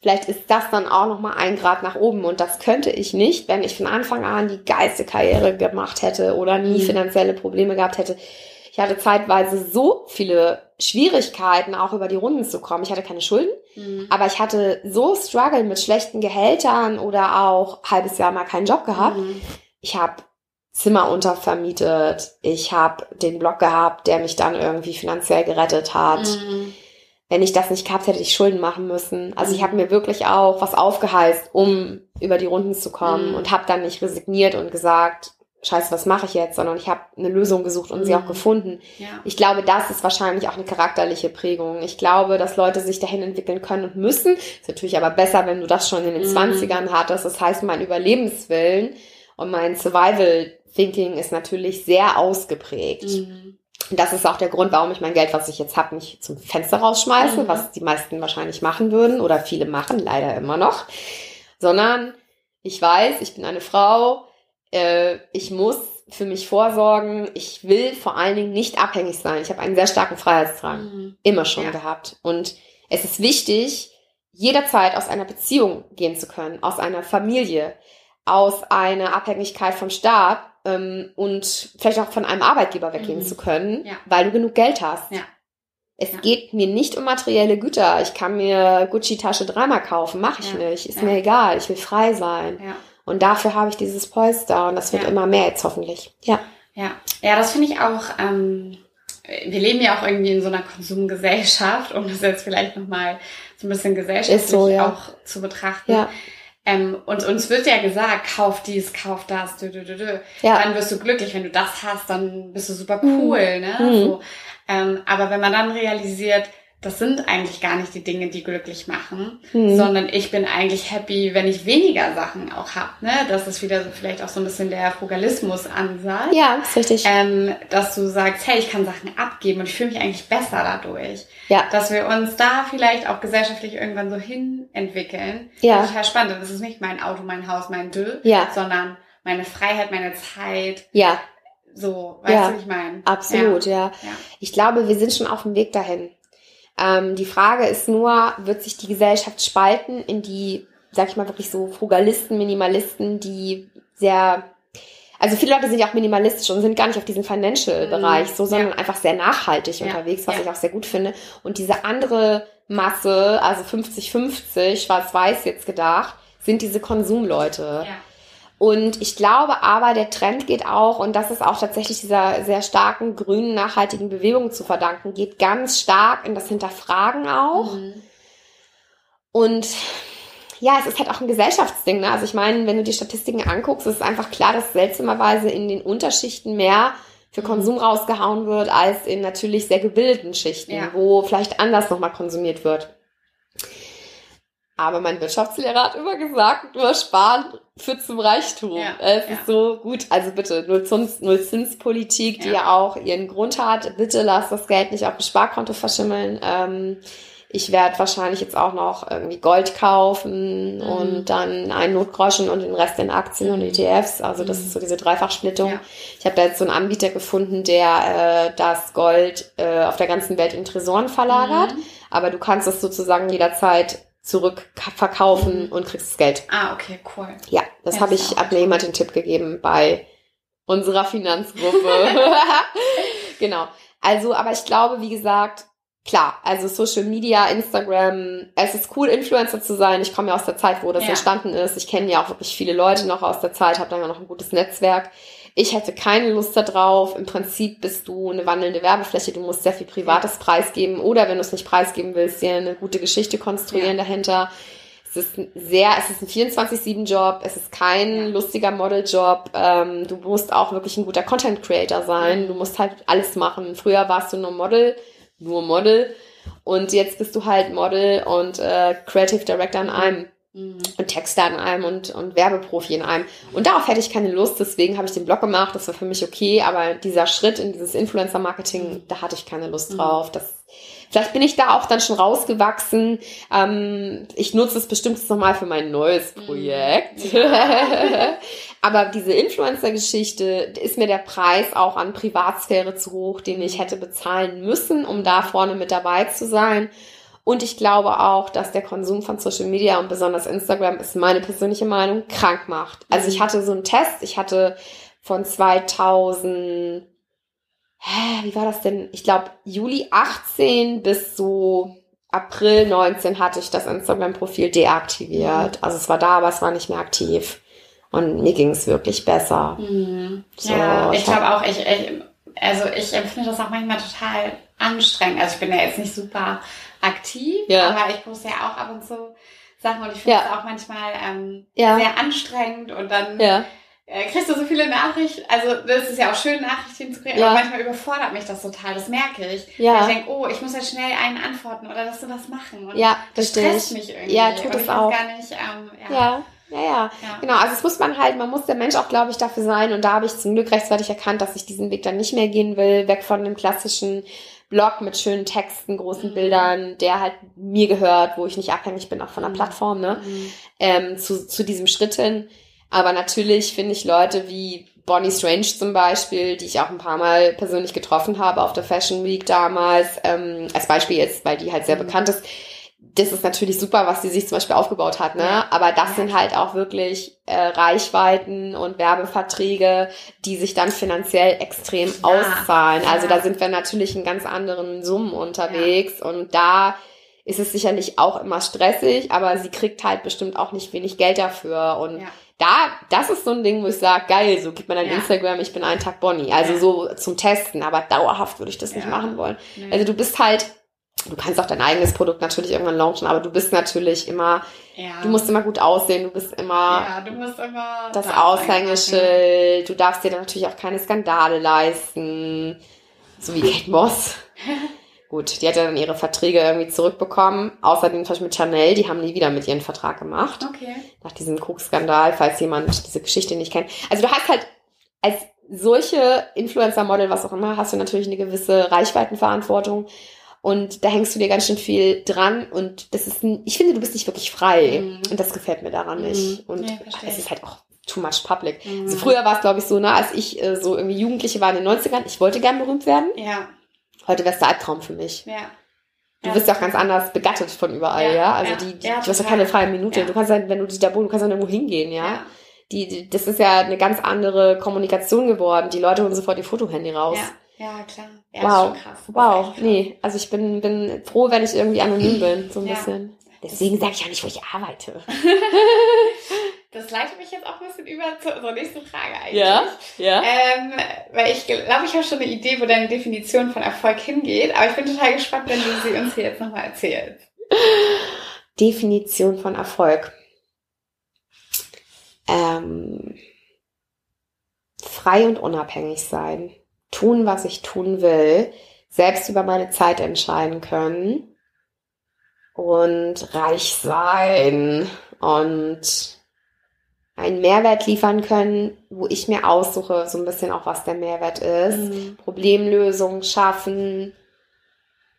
Vielleicht ist das dann auch noch mal ein Grad nach oben und das könnte ich nicht, wenn ich von Anfang an die geilste Karriere gemacht hätte oder nie Mhm. finanzielle Probleme gehabt hätte. Ich hatte zeitweise so viele Schwierigkeiten, auch über die Runden zu kommen. Ich hatte keine Schulden, Mhm. aber ich hatte so Struggle mit schlechten Gehältern oder auch halbes Jahr mal keinen Job gehabt. Mhm. Ich habe Zimmer untervermietet. Ich habe den Blog gehabt, der mich dann irgendwie finanziell gerettet hat Mhm. wenn ich das nicht gehabt hätte, hätte ich Schulden machen müssen. Also ich Mhm. habe mir wirklich auch was aufgeheißt, um über die Runden zu kommen Mhm. und habe dann nicht resigniert und gesagt, scheiße, was mache ich jetzt, sondern ich habe eine Lösung gesucht und sie Mhm. auch gefunden. Ja. Ich glaube, das ist wahrscheinlich auch eine charakterliche Prägung. Ich glaube, dass Leute sich dahin entwickeln können und müssen. Ist natürlich aber besser, wenn du das schon in den Mhm. 20ern hattest. Das heißt, mein Überlebenswillen und mein Survival Thinking ist natürlich sehr ausgeprägt. Mhm. Das ist auch der Grund, warum ich mein Geld, was ich jetzt habe, nicht zum Fenster rausschmeiße, Mhm. was die meisten wahrscheinlich machen würden oder viele machen, leider immer noch, sondern ich weiß, ich bin eine Frau, äh, ich muss für mich vorsorgen, ich will vor allen Dingen nicht abhängig sein. Ich habe einen sehr starken Freiheitsdrang, Mhm. immer schon Ja. gehabt. Und es ist wichtig, jederzeit aus einer Beziehung gehen zu können, aus einer Familie, aus einer Abhängigkeit vom Staat ähm, und vielleicht auch von einem Arbeitgeber weggehen Mhm. zu können, Ja. weil du genug Geld hast. Ja. Es Ja. geht mir nicht um materielle Güter. Ich kann mir Gucci-Tasche dreimal kaufen, mache ich nicht. Ist mir egal. Ich will frei sein. Und dafür habe ich dieses Polster und das wird Ja. immer mehr jetzt hoffentlich. Ja. Ja, ja, das finde ich auch. Ähm, wir leben ja auch irgendwie in so einer Konsumgesellschaft, um das jetzt vielleicht nochmal so ein bisschen gesellschaftlich Ist so, ja. auch zu betrachten. Ja. Ähm, und uns wird ja gesagt, kauf dies, kauf das, dü, dü, dü. Ja. dann wirst du glücklich. Wenn du das hast, dann bist du super cool. Ne? Mhm. So. Ähm, aber wenn man dann realisiert, das sind eigentlich gar nicht die Dinge, die glücklich machen, Mhm. sondern ich bin eigentlich happy, wenn ich weniger Sachen auch hab. Ne? Das ist wieder so vielleicht auch so ein bisschen der Frugalismus-Ansatz. Ja, ist richtig. Ähm, dass du sagst, hey, ich kann Sachen abgeben und ich fühle mich eigentlich besser dadurch. ja. Dass wir uns da vielleicht auch gesellschaftlich irgendwann so hin entwickeln. Ja. Total spannend. Das ist nicht mein Auto, mein Haus, mein Dö, Ja. sondern meine Freiheit, meine Zeit. Ja, So, weißt Ja. du, wie ich meine? absolut, ja. Ja. Ich glaube, wir sind schon auf dem Weg dahin. Ähm, die Frage ist nur, wird sich die Gesellschaft spalten in die, sag ich mal, wirklich so Frugalisten, Minimalisten, die sehr, also viele Leute sind ja auch minimalistisch und sind gar nicht auf diesem Financial-Bereich Mhm. so, sondern Ja. einfach sehr nachhaltig Ja. unterwegs, was Ja. ich auch sehr gut finde. Und diese andere Masse, also 50-50, schwarz-weiß jetzt gedacht, sind diese Konsumleute. Ja. Und ich glaube aber, der Trend geht auch, und das ist auch tatsächlich dieser sehr starken grünen, nachhaltigen Bewegung zu verdanken, geht ganz stark in das Hinterfragen auch. Mhm. Und ja, es ist halt auch ein Gesellschaftsding. Ne? Also ich meine, wenn du die Statistiken anguckst, ist es einfach klar, dass seltsamerweise in den Unterschichten mehr für Mhm. Konsum rausgehauen wird, als in natürlich sehr gebildeten Schichten, Ja. wo vielleicht anders nochmal konsumiert wird. Aber mein Wirtschaftslehrer hat immer gesagt, nur sparen führt zum Reichtum. Ja, es ja. ist so gut. Also bitte, Nullzins, Nullzinspolitik, die Ja. ja auch ihren Grund hat. Bitte lass das Geld nicht auf dem Sparkonto verschimmeln. Ähm, ich werde wahrscheinlich jetzt auch noch irgendwie Gold kaufen mhm. und dann einen Notgroschen und den Rest in Aktien und ETFs. Also das ist so diese Dreifachsplittung. Ja. Ich habe da jetzt so einen Anbieter gefunden, der äh, das Gold äh, auf der ganzen Welt in Tresoren verlagert. Mhm. Aber du kannst es sozusagen jederzeit zurück verkaufen mhm. und kriegst das Geld. Ah, okay, cool. Ja, das ja, habe ich, hat mir jemand den Tipp gegeben bei unserer Finanzgruppe. genau. Also, aber ich glaube, wie gesagt, klar, also Social Media, Instagram, es ist cool, Influencer zu sein. Ich komme ja aus der Zeit, wo das ja. entstanden ist. Ich kenne ja auch wirklich viele Leute noch aus der Zeit, habe dann ja noch ein gutes Netzwerk. Ich hätte keine Lust darauf. Im Prinzip bist du eine wandelnde Werbefläche. Du musst sehr viel Privates preisgeben oder wenn du es nicht preisgeben willst, dir eine gute Geschichte konstruieren ja. dahinter. Es ist ein sehr, es ist ein 24-7-Job, es ist kein ja. lustiger Model-Job. Ähm, du musst auch wirklich ein guter Content-Creator sein. Du musst halt alles machen. Früher warst du nur Model, nur Model. Und jetzt bist du halt Model und äh, Creative Director in einem. Mhm. Und Texter in einem und, und Werbeprofi in einem. Und darauf hätte ich keine Lust, deswegen habe ich den Blog gemacht, das war für mich okay, aber dieser Schritt in dieses Influencer-Marketing, da hatte ich keine Lust mhm. drauf. Das, vielleicht bin ich da auch dann schon rausgewachsen. Ähm, ich nutze es bestimmt nochmal für mein neues mhm. Projekt. Ja. aber diese Influencer-Geschichte ist mir der Preis auch an Privatsphäre zu hoch, den ich hätte bezahlen müssen, um da vorne mit dabei zu sein. Und ich glaube auch, dass der Konsum von Social Media und besonders Instagram ist meine persönliche Meinung krank macht. Also ich mhm. hatte so einen Test, ich hatte von 2000, hä, wie war das denn? Ich glaube Juli 18 bis so April 19 hatte ich das Instagram-Profil deaktiviert. Mhm. Also es war da, aber es war nicht mehr aktiv. Und mir ging es wirklich besser. Mhm. So, ja, ich, ich glaube auch, ich, ich, also ich empfinde das auch manchmal total anstrengend. Also ich bin ja jetzt nicht super aktiv, ja. aber ich poste ja auch ab und zu Sachen und ich finde es ja. auch manchmal ähm, ja. sehr anstrengend und dann ja. äh, kriegst du so viele Nachrichten. Also das ist ja auch schön, Nachrichten zu kriegen, aber manchmal überfordert mich das total, das merke ich. Ja. ich denke, oh, ich muss jetzt schnell einen antworten oder dass du was machen. Und ja, das stresst mich irgendwie. Ja, tut es auch. Gar nicht, ähm, ja. Ja, ja, ja, genau. Also es muss man halt, man muss der Mensch auch, glaube ich, dafür sein. Und da habe ich zum Glück rechtzeitig erkannt, dass ich diesen Weg dann nicht mehr gehen will, weg von dem klassischen Blog mit schönen Texten, großen mhm. Bildern, der halt mir gehört, wo ich nicht abhängig bin, auch von der mhm. Plattform, ne? Mhm. Ähm, zu, zu diesem Schritt hin. Aber natürlich finde ich Leute wie Bonnie Strange zum Beispiel, die ich auch ein paar Mal persönlich getroffen habe auf der Fashion Week damals, ähm, als Beispiel jetzt, weil die halt sehr mhm. bekannt ist, das ist natürlich super, was sie sich zum Beispiel aufgebaut hat, ne? Ja. Aber das ja. sind halt auch wirklich äh, Reichweiten und Werbeverträge, die sich dann finanziell extrem ja. auszahlen. Also da sind wir natürlich in ganz anderen Summen unterwegs und da ist es sicherlich auch immer stressig, aber sie kriegt halt bestimmt auch nicht wenig Geld dafür und da, das ist so ein Ding, wo ich sage, geil, so gibt man dann ja. Instagram, ich bin einen Tag Bonnie. Also ja. so zum Testen, aber dauerhaft würde ich das ja. nicht machen wollen. Nee. Also du bist halt Du kannst auch dein eigenes Produkt natürlich irgendwann launchen, aber du bist natürlich immer, ja. du musst immer gut aussehen, du bist immer, ja, du musst immer das Aushängeschild, du darfst dir dann natürlich auch keine Skandale leisten, so wie Kate Moss. gut, die hat ja dann ihre Verträge irgendwie zurückbekommen. Außerdem zum Beispiel mit Chanel, die haben nie wieder mit ihren Vertrag gemacht. Okay. Nach diesem Krugskandal, falls jemand diese Geschichte nicht kennt. Also du hast halt als solche Influencer-Model, was auch immer, hast du natürlich eine gewisse Reichweitenverantwortung. Und da hängst du dir ganz schön viel dran und das ist, ein, ich finde, du bist nicht wirklich frei. Mhm. Und das gefällt mir daran nicht. Mhm. Und ja, es ist halt auch too much public. Mhm. Also früher war es, glaube ich, so, ne, als ich äh, so irgendwie Jugendliche war in den 90ern, ich wollte gern berühmt werden. Ja. Heute wäre es der Albtraum für mich. Ja. Du wirst ja auch ganz anders begattet von überall, ja. ja? Also die, die ja, du hast ja keine freie Minute. Du kannst halt, wenn du dich da wohnst, du kannst dann irgendwo hingehen, ja. Die, die, das ist ja eine ganz andere Kommunikation geworden. Die Leute holen sofort ihr Fotohandy raus. Ja. Ja, klar. Ja, wow. Wow. Nee, also ich bin, bin froh, wenn ich irgendwie anonym bin, so ein ja. bisschen. Deswegen sage ich auch nicht, wo ich arbeite. das leitet mich jetzt auch ein bisschen über zu unserer nächsten Frage eigentlich. Ja, ja. Ähm, weil ich glaube, ich habe schon eine Idee, wo deine Definition von Erfolg hingeht, aber ich bin total gespannt, wenn du sie uns hier jetzt nochmal erzählst. Definition von Erfolg. Ähm, frei und unabhängig sein tun, was ich tun will, selbst über meine Zeit entscheiden können und reich sein und einen Mehrwert liefern können, wo ich mir aussuche, so ein bisschen auch, was der Mehrwert ist. Mhm. Problemlösungen schaffen,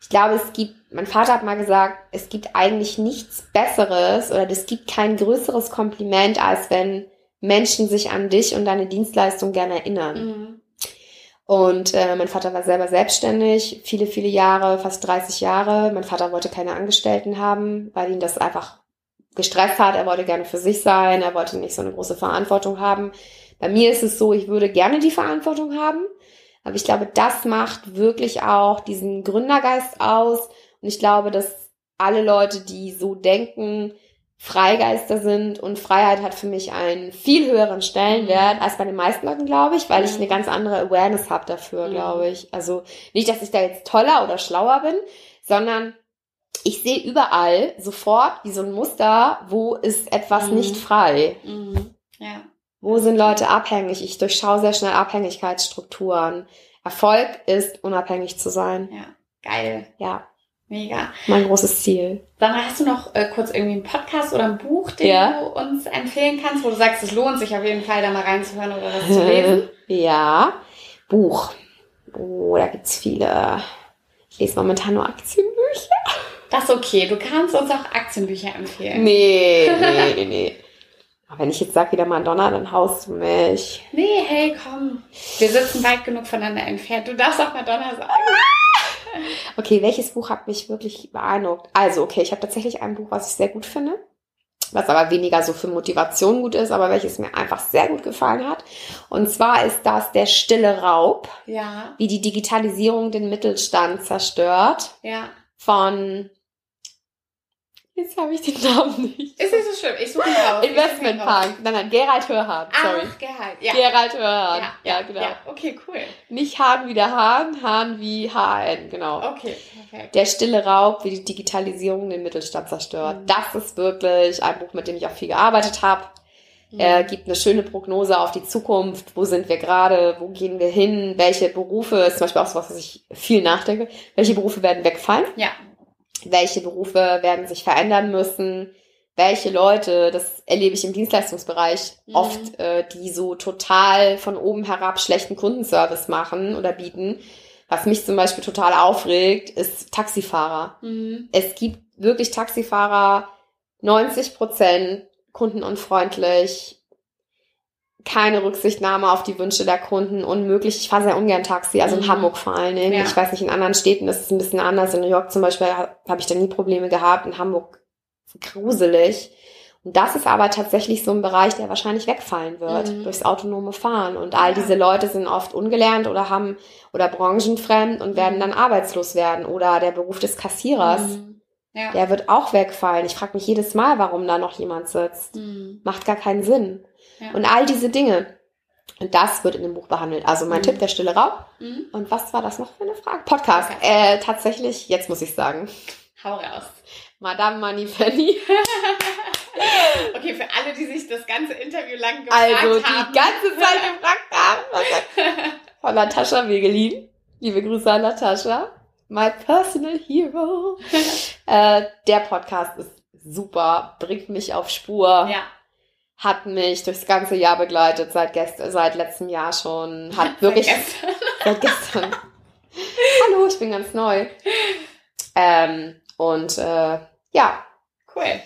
ich glaube, es gibt, mein Vater hat mal gesagt, es gibt eigentlich nichts Besseres oder es gibt kein größeres Kompliment, als wenn Menschen sich an dich und deine Dienstleistung gerne erinnern. Mhm. Und äh, mein Vater war selber selbstständig, viele, viele Jahre, fast 30 Jahre. Mein Vater wollte keine Angestellten haben, weil ihn das einfach gestresst hat. Er wollte gerne für sich sein, er wollte nicht so eine große Verantwortung haben. Bei mir ist es so, ich würde gerne die Verantwortung haben, aber ich glaube, das macht wirklich auch diesen Gründergeist aus. Und ich glaube, dass alle Leute, die so denken, Freigeister sind und Freiheit hat für mich einen viel höheren Stellenwert als bei den meisten Leuten, glaube ich, weil ich eine ganz andere Awareness habe dafür, Mhm. glaube ich. Also nicht, dass ich da jetzt toller oder schlauer bin, sondern ich sehe überall sofort wie so ein Muster, wo ist etwas Mhm. nicht frei. Mhm. Ja. Wo sind Leute abhängig? Ich durchschaue sehr schnell Abhängigkeitsstrukturen. Erfolg ist, unabhängig zu sein. Ja. Geil. Ja, Mega. mein großes Ziel. Sandra, hast du noch äh, kurz irgendwie einen Podcast oder ein Buch, den Ja. du uns empfehlen kannst, wo du sagst, es lohnt sich auf jeden Fall, da mal reinzuhören oder was zu lesen? ja, Buch. Oh, da gibt's viele. Ich lese momentan nur Aktienbücher. Das ist okay. Du kannst uns auch Aktienbücher empfehlen. Nee, nee, nee, nee. Aber wenn ich jetzt sag wieder Madonna, dann haust du mich. Nee, hey, komm. Wir sitzen weit genug voneinander entfernt. Du darfst auch Madonna sagen. Okay, welches Buch hat mich wirklich beeindruckt? Also, okay, ich habe tatsächlich ein Buch, was ich sehr gut finde, was aber weniger so für Motivation gut ist, aber welches mir einfach sehr gut gefallen hat. Und zwar ist das Der stille Raub, Ja, wie die Digitalisierung den Mittelstand zerstört, ja. von Jetzt habe ich den Namen nicht. Ist nicht so schlimm. Ich suche ihn raus. Ihn raus. Investmentpunk. Nein, nein, Gerald Hörhan. Sorry. Ach, Gehalt. Ja. Gerald Hörhan. ja, Ja, genau. Ja, okay, cool. Nicht Hahn wie der Hahn, Hahn wie HN, genau. Okay, perfekt. Der stille Raub, wie die Digitalisierung den Mittelstand zerstört. Mhm. Das ist wirklich ein Buch, mit dem ich auch viel gearbeitet habe. Mhm. Er gibt eine schöne Prognose auf die Zukunft. Wo sind wir gerade? Wo gehen wir hin? Welche Berufe, ist zum Beispiel auch so was, was ich viel nachdenke. Welche Berufe werden wegfallen? Ja. Welche Berufe werden sich verändern müssen? Welche Leute, das erlebe ich im Dienstleistungsbereich Mhm. oft, äh, die so total von oben herab schlechten Kundenservice machen oder bieten. Was mich zum Beispiel total aufregt, ist Taxifahrer. Mhm. Es gibt wirklich Taxifahrer, 90 Prozent kundenunfreundlich, keine Rücksichtnahme auf die Wünsche der Kunden, unmöglich. Ich fahre sehr ungern Taxi, also in Mhm. Hamburg vor allen Dingen. Ja. Ich weiß nicht, in anderen Städten ist es ein bisschen anders. In New York zum Beispiel ha- habe ich da nie Probleme gehabt. In Hamburg gruselig. Und das ist aber tatsächlich so ein Bereich, der wahrscheinlich wegfallen wird Mhm. durchs autonome Fahren. Und all Ja. diese Leute sind oft ungelernt oder haben oder branchenfremd und werden Mhm. dann arbeitslos werden. Oder der Beruf des Kassierers. Mhm. Ja. Der wird auch wegfallen. Ich frage mich jedes Mal, warum da noch jemand sitzt. Mhm. Macht gar keinen Sinn. Ja. Und all diese Dinge. Und das wird in dem Buch behandelt. Also mein Mhm. Tipp, der stille Raub. Mhm. Und was war das noch für eine Frage? Podcast. Podcast. Äh, tatsächlich, jetzt muss ich sagen. Hau raus. Madame Moneypenny. Okay, für alle, die sich das ganze Interview lang gefragt Also die haben. ganze Zeit gefragt haben. was- Von Natascha Wegelin. Liebe Grüße an Natascha. My personal hero. äh, der Podcast ist super, bringt mich auf Spur. ja. Hat mich durchs ganze Jahr begleitet, seit, gest seit letztem Jahr schon. Hat wirklich Vergessen. seit gestern. Hallo, ich bin ganz neu. Ähm, und äh, ja, Cool.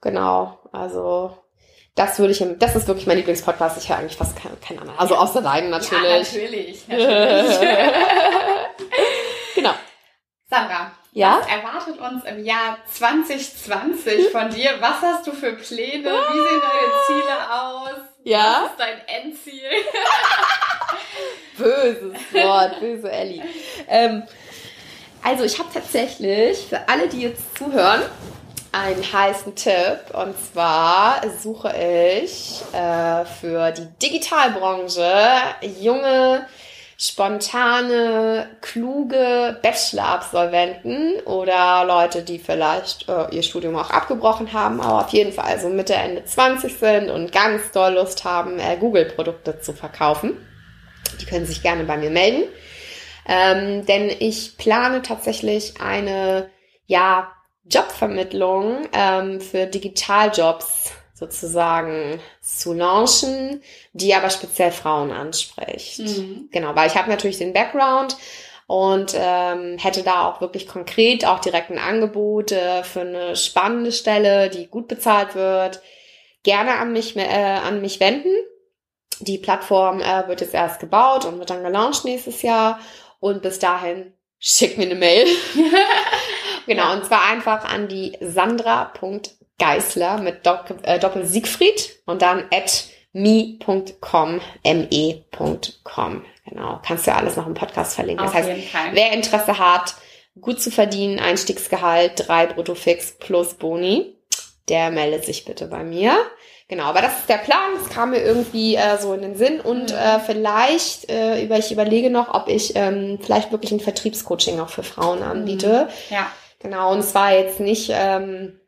genau. Also das würde ich, das ist wirklich mein Lieblingspodcast. Ich höre eigentlich fast keinen kein anderen. Also außer deinen Ja, natürlich. natürlich. Ja? was erwartet uns im Jahr 2020 von dir? Was hast du für Pläne? Wie sehen deine Ziele aus? Ja? Was ist dein Endziel? Böses Wort, böse Ellie. Ähm, also ich habe tatsächlich für alle, die jetzt zuhören, einen heißen Tipp. Und zwar suche ich äh, für die Digitalbranche junge, spontane, kluge Bachelor-Absolventen oder Leute, die vielleicht äh, ihr Studium auch abgebrochen haben, aber auf jeden Fall so Mitte, Ende 20 sind und ganz doll Lust haben, äh, Google-Produkte zu verkaufen. Die können sich gerne bei mir melden. Ähm, denn ich plane tatsächlich eine, ja, Jobvermittlung ähm, für Digitaljobs sozusagen zu launchen, die aber speziell Frauen anspricht. Mhm. Genau, weil ich habe natürlich den Background und ähm, hätte da auch wirklich konkret auch direkt ein Angebot äh, für eine spannende Stelle, die gut bezahlt wird, gerne an mich, äh, an mich wenden. Die Plattform äh, wird jetzt erst gebaut und wird dann gelauncht nächstes Jahr. Und bis dahin schickt mir eine Mail. genau, ja. und zwar einfach an die sandra.geisler mit Doppel, äh, Doppel Siegfried und dann at me.com, me.com. Genau, kannst du ja alles noch im Podcast verlinken. Auf das heißt, wer Interesse hat, gut zu verdienen, Einstiegsgehalt, drei Bruttofix plus Boni, der meldet sich bitte bei mir. Genau, aber das ist der Plan. Das kam mir irgendwie äh, so in den Sinn und mhm. äh, vielleicht äh, über ich überlege noch, ob ich ähm, vielleicht wirklich ein Vertriebscoaching auch für Frauen anbiete. Mhm. Ja. Genau, und zwar jetzt nicht ähm,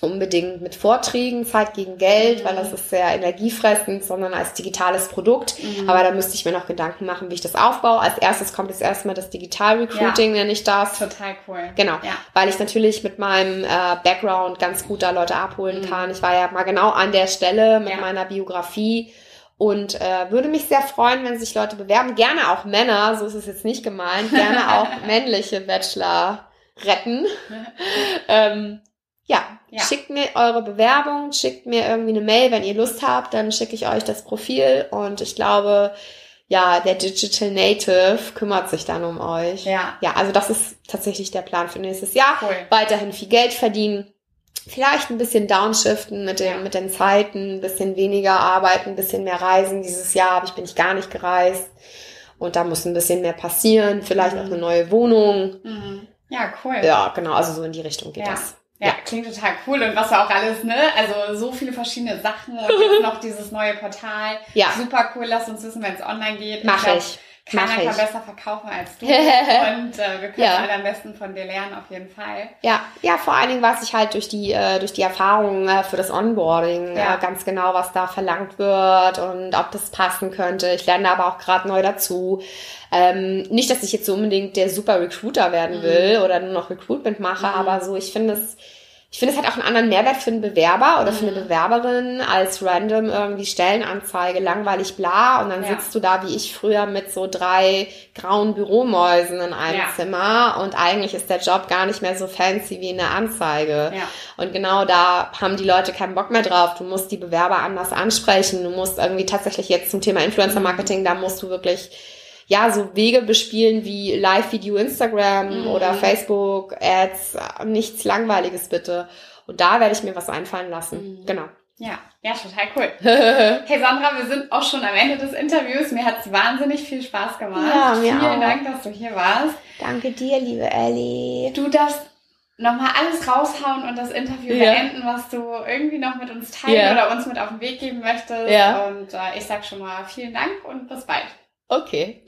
unbedingt mit Vorträgen, Zeit gegen Geld, mhm. weil das ist sehr energiefressend, sondern als digitales Produkt. Mhm. Aber da müsste ich mir noch Gedanken machen, wie ich das aufbaue. Als erstes kommt jetzt erstmal das Digital Recruiting, ja. nenne ich das. Total cool. Genau, ja. weil ich natürlich mit meinem äh, Background ganz gut da Leute abholen mhm. kann. Ich war ja mal genau an der Stelle mit ja. meiner Biografie und äh, würde mich sehr freuen, wenn sich Leute bewerben. Gerne auch Männer, so ist es jetzt nicht gemeint. Gerne auch männliche Bachelor retten. ähm, ja, ja, schickt mir eure Bewerbung, schickt mir irgendwie eine Mail, wenn ihr Lust habt, dann schicke ich euch das Profil und ich glaube, ja, der Digital Native kümmert sich dann um euch. Ja. Ja, also das ist tatsächlich der Plan für nächstes Jahr. Cool. Weiterhin viel Geld verdienen. Vielleicht ein bisschen downshiften mit den, ja. mit den Zeiten, ein bisschen weniger arbeiten, ein bisschen mehr reisen. Dieses Jahr habe ich, bin ich gar nicht gereist. Und da muss ein bisschen mehr passieren. Vielleicht mhm. auch eine neue Wohnung. Mhm. Ja, cool. Ja, genau. Also so in die Richtung geht ja. das. Ja, klingt total cool und was auch alles, ne? Also so viele verschiene Sachen und jetzt noch dieses neue Portal. Ja. Super cool, lass uns wissen, wenn es online geht. Mach ich. ich. Keiner kann besser verkaufen als du. und äh, wir können ja. alle am besten von dir lernen, auf jeden Fall. Ja, ja, vor allen Dingen weiß ich halt durch die, äh, durch die Erfahrung äh, für das Onboarding ja. äh, ganz genau, was da verlangt wird und ob das passen könnte. Ich lerne aber auch gerade neu dazu. Ähm, nicht, dass ich jetzt so unbedingt der super Recruiter werden mhm. will mhm. oder nur noch Recruitment mache, mhm. aber so, ich finde es ich finde, es hat auch einen anderen Mehrwert für einen Bewerber oder für eine mhm. Bewerberin als random irgendwie Stellenanzeige, langweilig bla. Und dann ja. sitzt du da wie ich früher mit so drei grauen Büromäusen in einem ja. Zimmer und eigentlich ist der Job gar nicht mehr so fancy wie eine Anzeige. Ja. Und genau da haben die Leute keinen Bock mehr drauf. Du musst die Bewerber anders ansprechen. Du musst irgendwie tatsächlich jetzt zum Thema Influencer Marketing, da musst du wirklich ja, so Wege bespielen wie Live-Video Instagram mhm. oder Facebook, Ads, nichts Langweiliges bitte. Und da werde ich mir was einfallen lassen. Mhm. Genau. Ja, ja, total cool. hey Sandra, wir sind auch schon am Ende des Interviews. Mir hat es wahnsinnig viel Spaß gemacht. Ja, mir Vielen auch. Dank, dass du hier warst. Danke dir, liebe Ellie. Du darfst nochmal alles raushauen und das Interview ja. beenden, was du irgendwie noch mit uns teilen ja. oder uns mit auf den Weg geben möchtest. Ja. Und äh, ich sag schon mal vielen Dank und bis bald. Okay.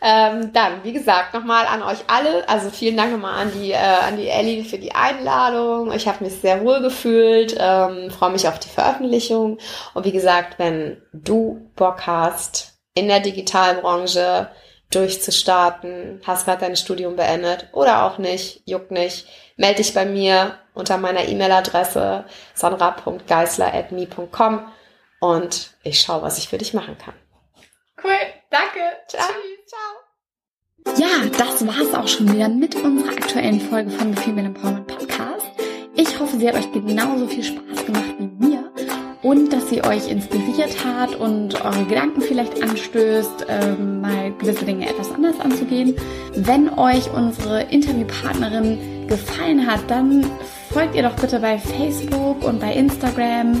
Ähm, dann, wie gesagt, nochmal an euch alle. Also vielen Dank nochmal an die, äh, an die Ellie für die Einladung. Ich habe mich sehr wohl gefühlt, ähm, freue mich auf die Veröffentlichung. Und wie gesagt, wenn du Bock hast, in der Digitalbranche durchzustarten, hast gerade dein Studium beendet oder auch nicht, juckt nicht, melde dich bei mir unter meiner E-Mail-Adresse sandra.geisler.me.com und ich schaue, was ich für dich machen kann. Cool, danke. Ciao. Ciao. Ja, das war's auch schon wieder mit unserer aktuellen Folge von The Female Empowerment Podcast. Ich hoffe, sie hat euch genauso viel Spaß gemacht wie mir und dass sie euch inspiriert hat und eure Gedanken vielleicht anstößt, ähm, mal gewisse Dinge etwas anders anzugehen. Wenn euch unsere Interviewpartnerin gefallen hat, dann folgt ihr doch bitte bei Facebook und bei Instagram